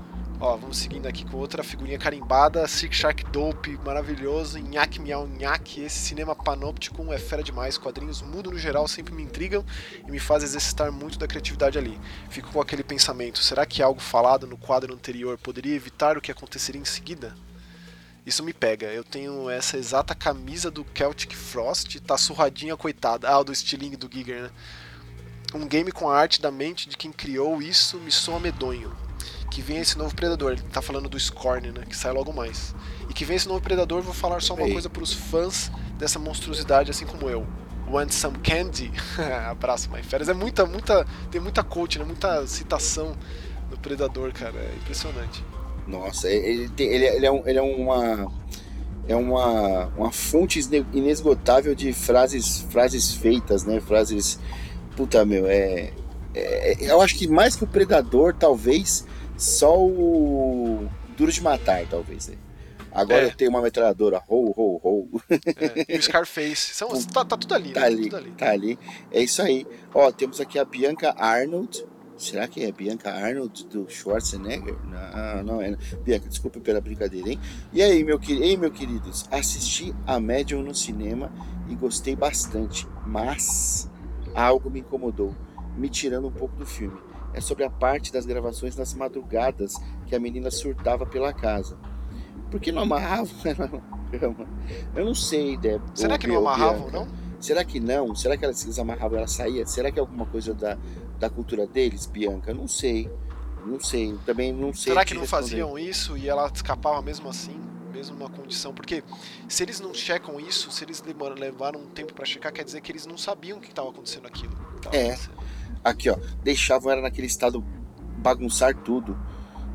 Ó, vamos seguindo aqui com outra figurinha carimbada, Six Shark Dope, maravilhoso, Nhaque Miau Nhaque, esse cinema panóptico é fera demais, quadrinhos mudo no geral sempre me intrigam e me fazem exercitar muito da criatividade ali. Fico com aquele pensamento, será que algo falado no quadro anterior poderia evitar o que aconteceria em seguida? Isso me pega. Eu tenho essa exata camisa do Celtic Frost, tá surradinha, coitada. Ah, do estilingue do Giger, né? Um game com a arte da mente de quem criou isso me soa medonho que vem esse novo predador. Ele tá falando do Scorn, né? Que sai logo mais. E que vem esse novo predador, vou falar só uma Ei. coisa pros fãs dessa monstruosidade, assim como eu. Want some candy? [LAUGHS] Abraço, my férias. É muita, muita. Tem muita coach, né? Muita citação do predador, cara. É impressionante. Nossa, ele, tem, ele, ele, é, um, ele é uma. É uma, uma fonte inesgotável de frases, frases feitas, né? Frases. Puta, meu, é, é, eu acho que mais que o Predador, talvez, só o Duro de Matar, talvez. Né? Agora é. eu tenho uma metralhadora, ho, ho, ho. É. E o Scarface. São, [LAUGHS] tá, tá, tudo ali, tá, né? ali, tudo ali. Tá ali. É isso aí. Ó, temos aqui a Bianca Arnold. Será que é Bianca Arnold do Schwarzenegger? Não, não é. Bianca, desculpa pela brincadeira, hein? E aí, meu, ei, meu queridos, assisti a Medium no cinema e gostei bastante, mas algo me incomodou, me tirando um pouco do filme é sobre a parte das gravações nas madrugadas que a menina surtava pela casa. Por que não amarravam [LAUGHS] ela na cama? Eu não sei, Deb. Será que não amarravam, não? Será que não? Será que eles amarravam ela saía? Será que é alguma coisa da, da cultura deles, Bianca? Não sei. Não sei. Também não sei. Será que não responder. faziam isso e ela escapava mesmo assim? Mesmo uma condição? Porque se eles não checam isso, se eles levaram um tempo para checar, quer dizer que eles não sabiam o que estava acontecendo aquilo. É. Aqui, ó. Deixavam ela naquele estado bagunçar tudo,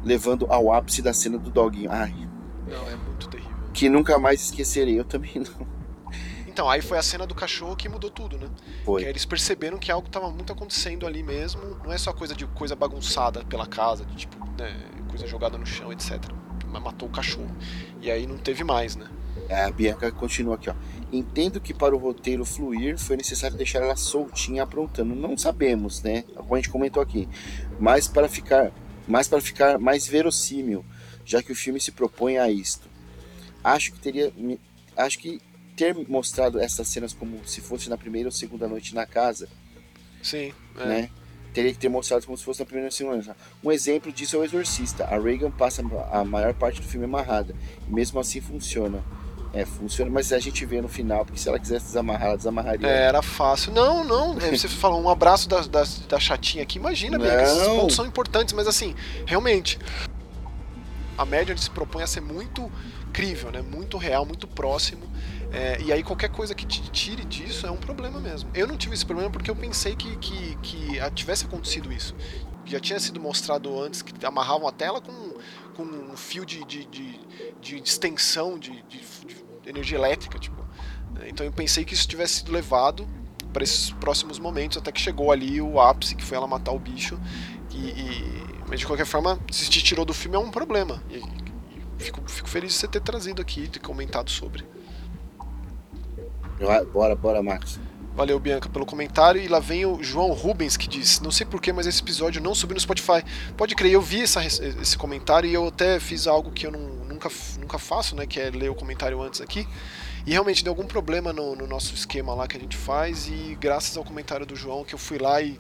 levando ao ápice da cena do doguinho. Ai. Não, é muito terrível. Que nunca mais esquecerei. Eu também [LAUGHS] não. Então, aí foi a cena do cachorro que mudou tudo, né? Foi. Que eles perceberam que algo estava muito acontecendo ali mesmo. Não é só coisa de coisa bagunçada pela casa, de tipo, né, coisa jogada no chão, etc. Mas matou o cachorro. E aí não teve mais, né? É, a Bianca continua aqui, ó. Entendo que para o roteiro fluir foi necessário deixar ela soltinha aprontando. Não sabemos, né? Como a gente comentou aqui. Mas para ficar, mas para ficar mais verossímil, já que o filme se propõe a isto. Acho que teria, acho que ter mostrado essas cenas como se fosse na primeira ou segunda noite na casa. Sim. É. Né? Teria que ter mostrado como se fosse na primeira ou segunda noite. Um exemplo disso é o Exorcista. A Reagan passa a maior parte do filme amarrada. E mesmo assim funciona. É, funciona, mas a gente vê no final, porque se ela quisesse desamarrar, ela desamarraria. É, era fácil. Não, não, é, você [LAUGHS] falou um abraço da, da, da chatinha aqui, imagina, bem, esses pontos são importantes, mas assim, realmente, a média se propõe a ser muito crível, né? Muito real, muito próximo. É, e aí qualquer coisa que te tire disso é um problema mesmo. Eu não tive esse problema porque eu pensei que, que, que tivesse acontecido isso. Já tinha sido mostrado antes que amarravam a tela com, com um fio de, de, de, de extensão de, de, de energia elétrica, tipo. Então eu pensei que isso tivesse sido levado para esses próximos momentos, até que chegou ali o ápice, que foi ela matar o bicho. E, e... mas de qualquer forma, se te tirou do filme é um problema. E, fico, fico feliz de você ter trazido aqui e comentado sobre. Bora, bora, Marcos. Valeu, Bianca, pelo comentário. E lá vem o João Rubens que diz: Não sei porquê, mas esse episódio não subiu no Spotify. Pode crer, eu vi essa, esse comentário e eu até fiz algo que eu não, nunca, nunca faço, né? Que é ler o comentário antes aqui. E realmente deu algum problema no, no nosso esquema lá que a gente faz. E graças ao comentário do João, que eu fui lá e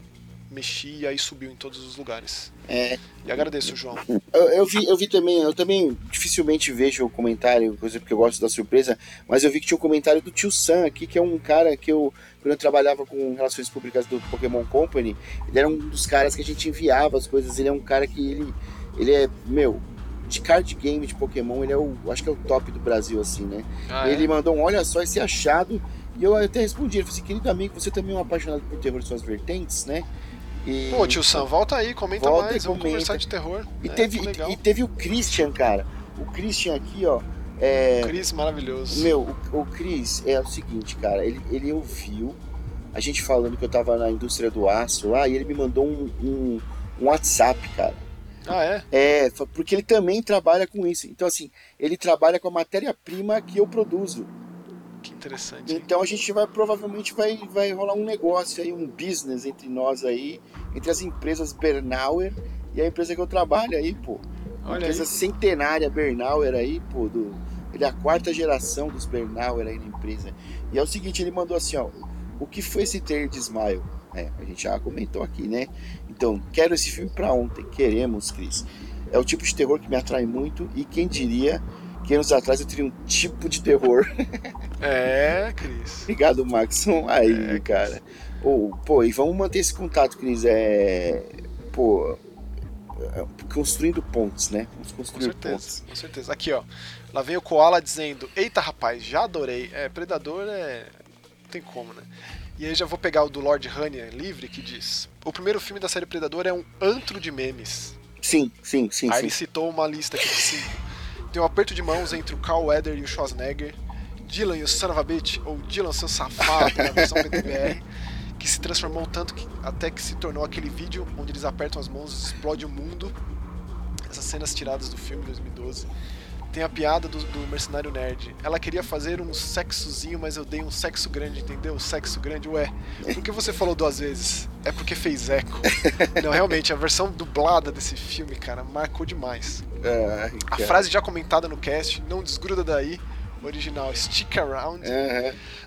mexi e aí subiu em todos os lugares. É. E agradeço, João. Eu, eu, vi, eu vi também, eu também dificilmente vejo o comentário, coisa porque eu gosto da surpresa, mas eu vi que tinha um comentário do tio Sam aqui, que é um cara que eu, quando eu trabalhava com relações públicas do Pokémon Company, ele era um dos caras que a gente enviava as coisas, ele é um cara que ele, ele é, meu, de card game de Pokémon, ele é o, acho que é o top do Brasil, assim, né? Ah, ele é? mandou um, olha só esse achado, e eu até respondi, ele falou assim, querido amigo, você também é um apaixonado por terror de suas vertentes, né? E... Pô, tio Sam, volta aí, comenta volta mais, vamos comenta. conversar de terror. E, é, teve, e, e, teve o Christian, cara. O Christian aqui, ó. É... O Chris maravilhoso. Meu, o, o Chris é o seguinte, cara. Ele, ele ouviu a gente falando que eu tava na indústria do aço lá e ele me mandou um, um, um WhatsApp, cara. Ah, é? É, porque ele também trabalha com isso. Então, assim, ele trabalha com a matéria-prima que eu produzo. Que interessante. Então a gente vai provavelmente vai, vai rolar um negócio aí, um business entre nós aí, entre as empresas Bernauer e a empresa que eu trabalho aí, pô. Uma empresa aí. centenária, Bernauer aí, pô, do, ele é a quarta geração dos Bernauer aí na empresa. E é o seguinte, ele mandou assim, ó, o que foi esse trailer de Smile? É, a gente já comentou aqui, né? Então, quero esse filme para ontem, queremos, Cris. É o tipo de terror que me atrai muito e quem diria que anos atrás eu teria um tipo de terror. [LAUGHS] É, Cris. Obrigado, Maxon. Aí, é, cara. Oh, pô, e vamos manter esse contato, Cris. É. Pô. É, construindo pontos, né? Vamos construir com certeza, pontos. Com certeza. Aqui, ó. Lá vem o Koala dizendo: Eita, rapaz, já adorei. É, Predador é. Não tem como, né? E aí já vou pegar o do Lord Hania livre que diz: O primeiro filme da série Predador é um antro de memes. Sim, sim, sim. Aí sim. ele citou uma lista aqui de cinco. Tem um aperto de mãos entre o Carl Weather e o Schwarzenegger, Dylan e o Son of a Bitch, ou Dylan seu safado na versão PTBR, que se transformou tanto que até que se tornou aquele vídeo onde eles apertam as mãos e explode o mundo. Essas cenas tiradas do filme 2012. Tem a piada do, do, mercenário nerd. Ela queria fazer um sexozinho, mas eu dei um sexo grande, entendeu? Sexo grande, ué. Por que você falou duas vezes? É porque fez eco. [LAUGHS] Não, realmente, a versão dublada desse filme, cara, marcou demais. É, a frase já comentada no cast, não desgruda daí, original, stick around. Uhum [COUGHS]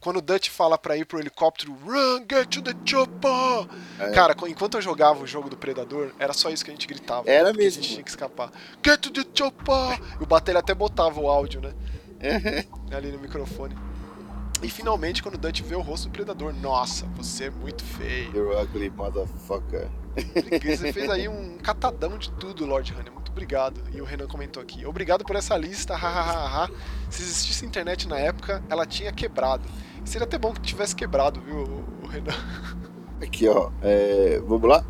quando o Dutch fala pra ir pro helicóptero, run, get to the chopper! É. Cara, enquanto eu jogava o jogo do Predador, era só isso que a gente gritava. Era mesmo. A gente tinha que escapar. Get to the chopper! E o Batalha até botava o áudio, né? Uhum. Ali no microfone. E finalmente, quando o Dutch vê o rosto do Predador, nossa, você é muito feio. You ugly motherfucker. Você fez aí um catadão de tudo, Lord Honey. Muito obrigado. E o Renan comentou aqui. Obrigado por essa lista, hahaha. Se existisse internet na época, ela tinha quebrado. Seria até bom que tivesse quebrado, viu, o Renan? [LAUGHS] Aqui, ó. É, vamos lá?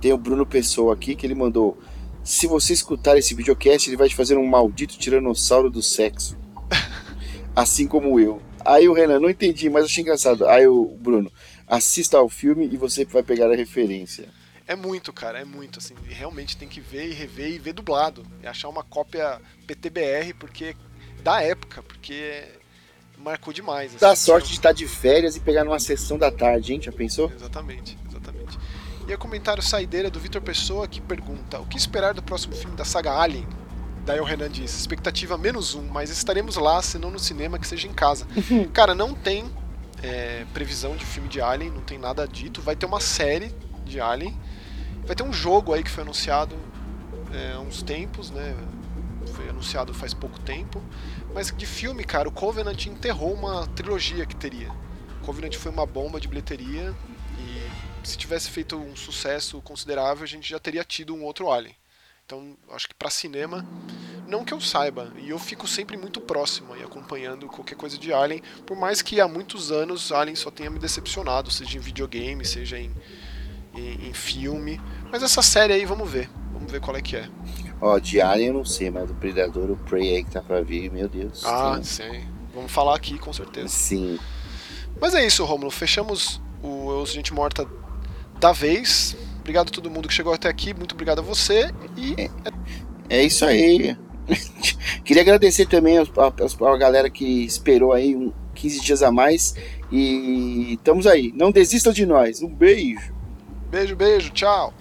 Tem o Bruno Pessoa aqui que ele mandou. Se você escutar esse videocast, ele vai te fazer um maldito tiranossauro do sexo. [LAUGHS] assim como eu. Aí o Renan, não entendi, mas achei engraçado. Aí o Bruno, assista ao filme e você vai pegar a referência. É muito, cara, é muito, assim, realmente tem que ver e rever e ver dublado. E achar uma cópia PTBR, porque da época, porque marcou demais. Assim, Dá sorte de estar de férias e pegar numa sessão da tarde, hein? Já pensou? Exatamente, exatamente. E o comentário saideira do Vitor Pessoa que pergunta: O que esperar do próximo filme da saga Alien? Daí o Renan diz: expectativa menos um, mas estaremos lá, se não no cinema, que seja em casa. [LAUGHS] Cara, não tem é, previsão de filme de Alien, não tem nada dito. Vai ter uma série de Alien. Vai ter um jogo aí que foi anunciado é, há uns tempos, né? Foi anunciado faz pouco tempo. Mas de filme, cara, o Covenant enterrou uma trilogia que teria. O Covenant foi uma bomba de bilheteria e se tivesse feito um sucesso considerável, a gente já teria tido um outro Alien. Então, acho que para cinema, não que eu saiba, e eu fico sempre muito próximo e acompanhando qualquer coisa de Alien, por mais que há muitos anos Alien só tenha me decepcionado, seja em videogame, seja em, em, em filme. Mas essa série aí, vamos ver. Vamos ver qual é que é. Ó, de Alien eu não sei, mas do Predador, o Prey aí que tá pra vir, meu Deus. Ah, sim. Vamos falar aqui, com certeza. Sim. Mas é isso, Romulo. Fechamos o Gente Morta da vez. Obrigado a todo mundo que chegou até aqui. Muito obrigado a você. E. É, é isso aí. [LAUGHS] Queria agradecer também a, a, a, galera que esperou aí um 15 dias a mais. E estamos aí. Não desistam de nós. Um beijo. Beijo, beijo, tchau.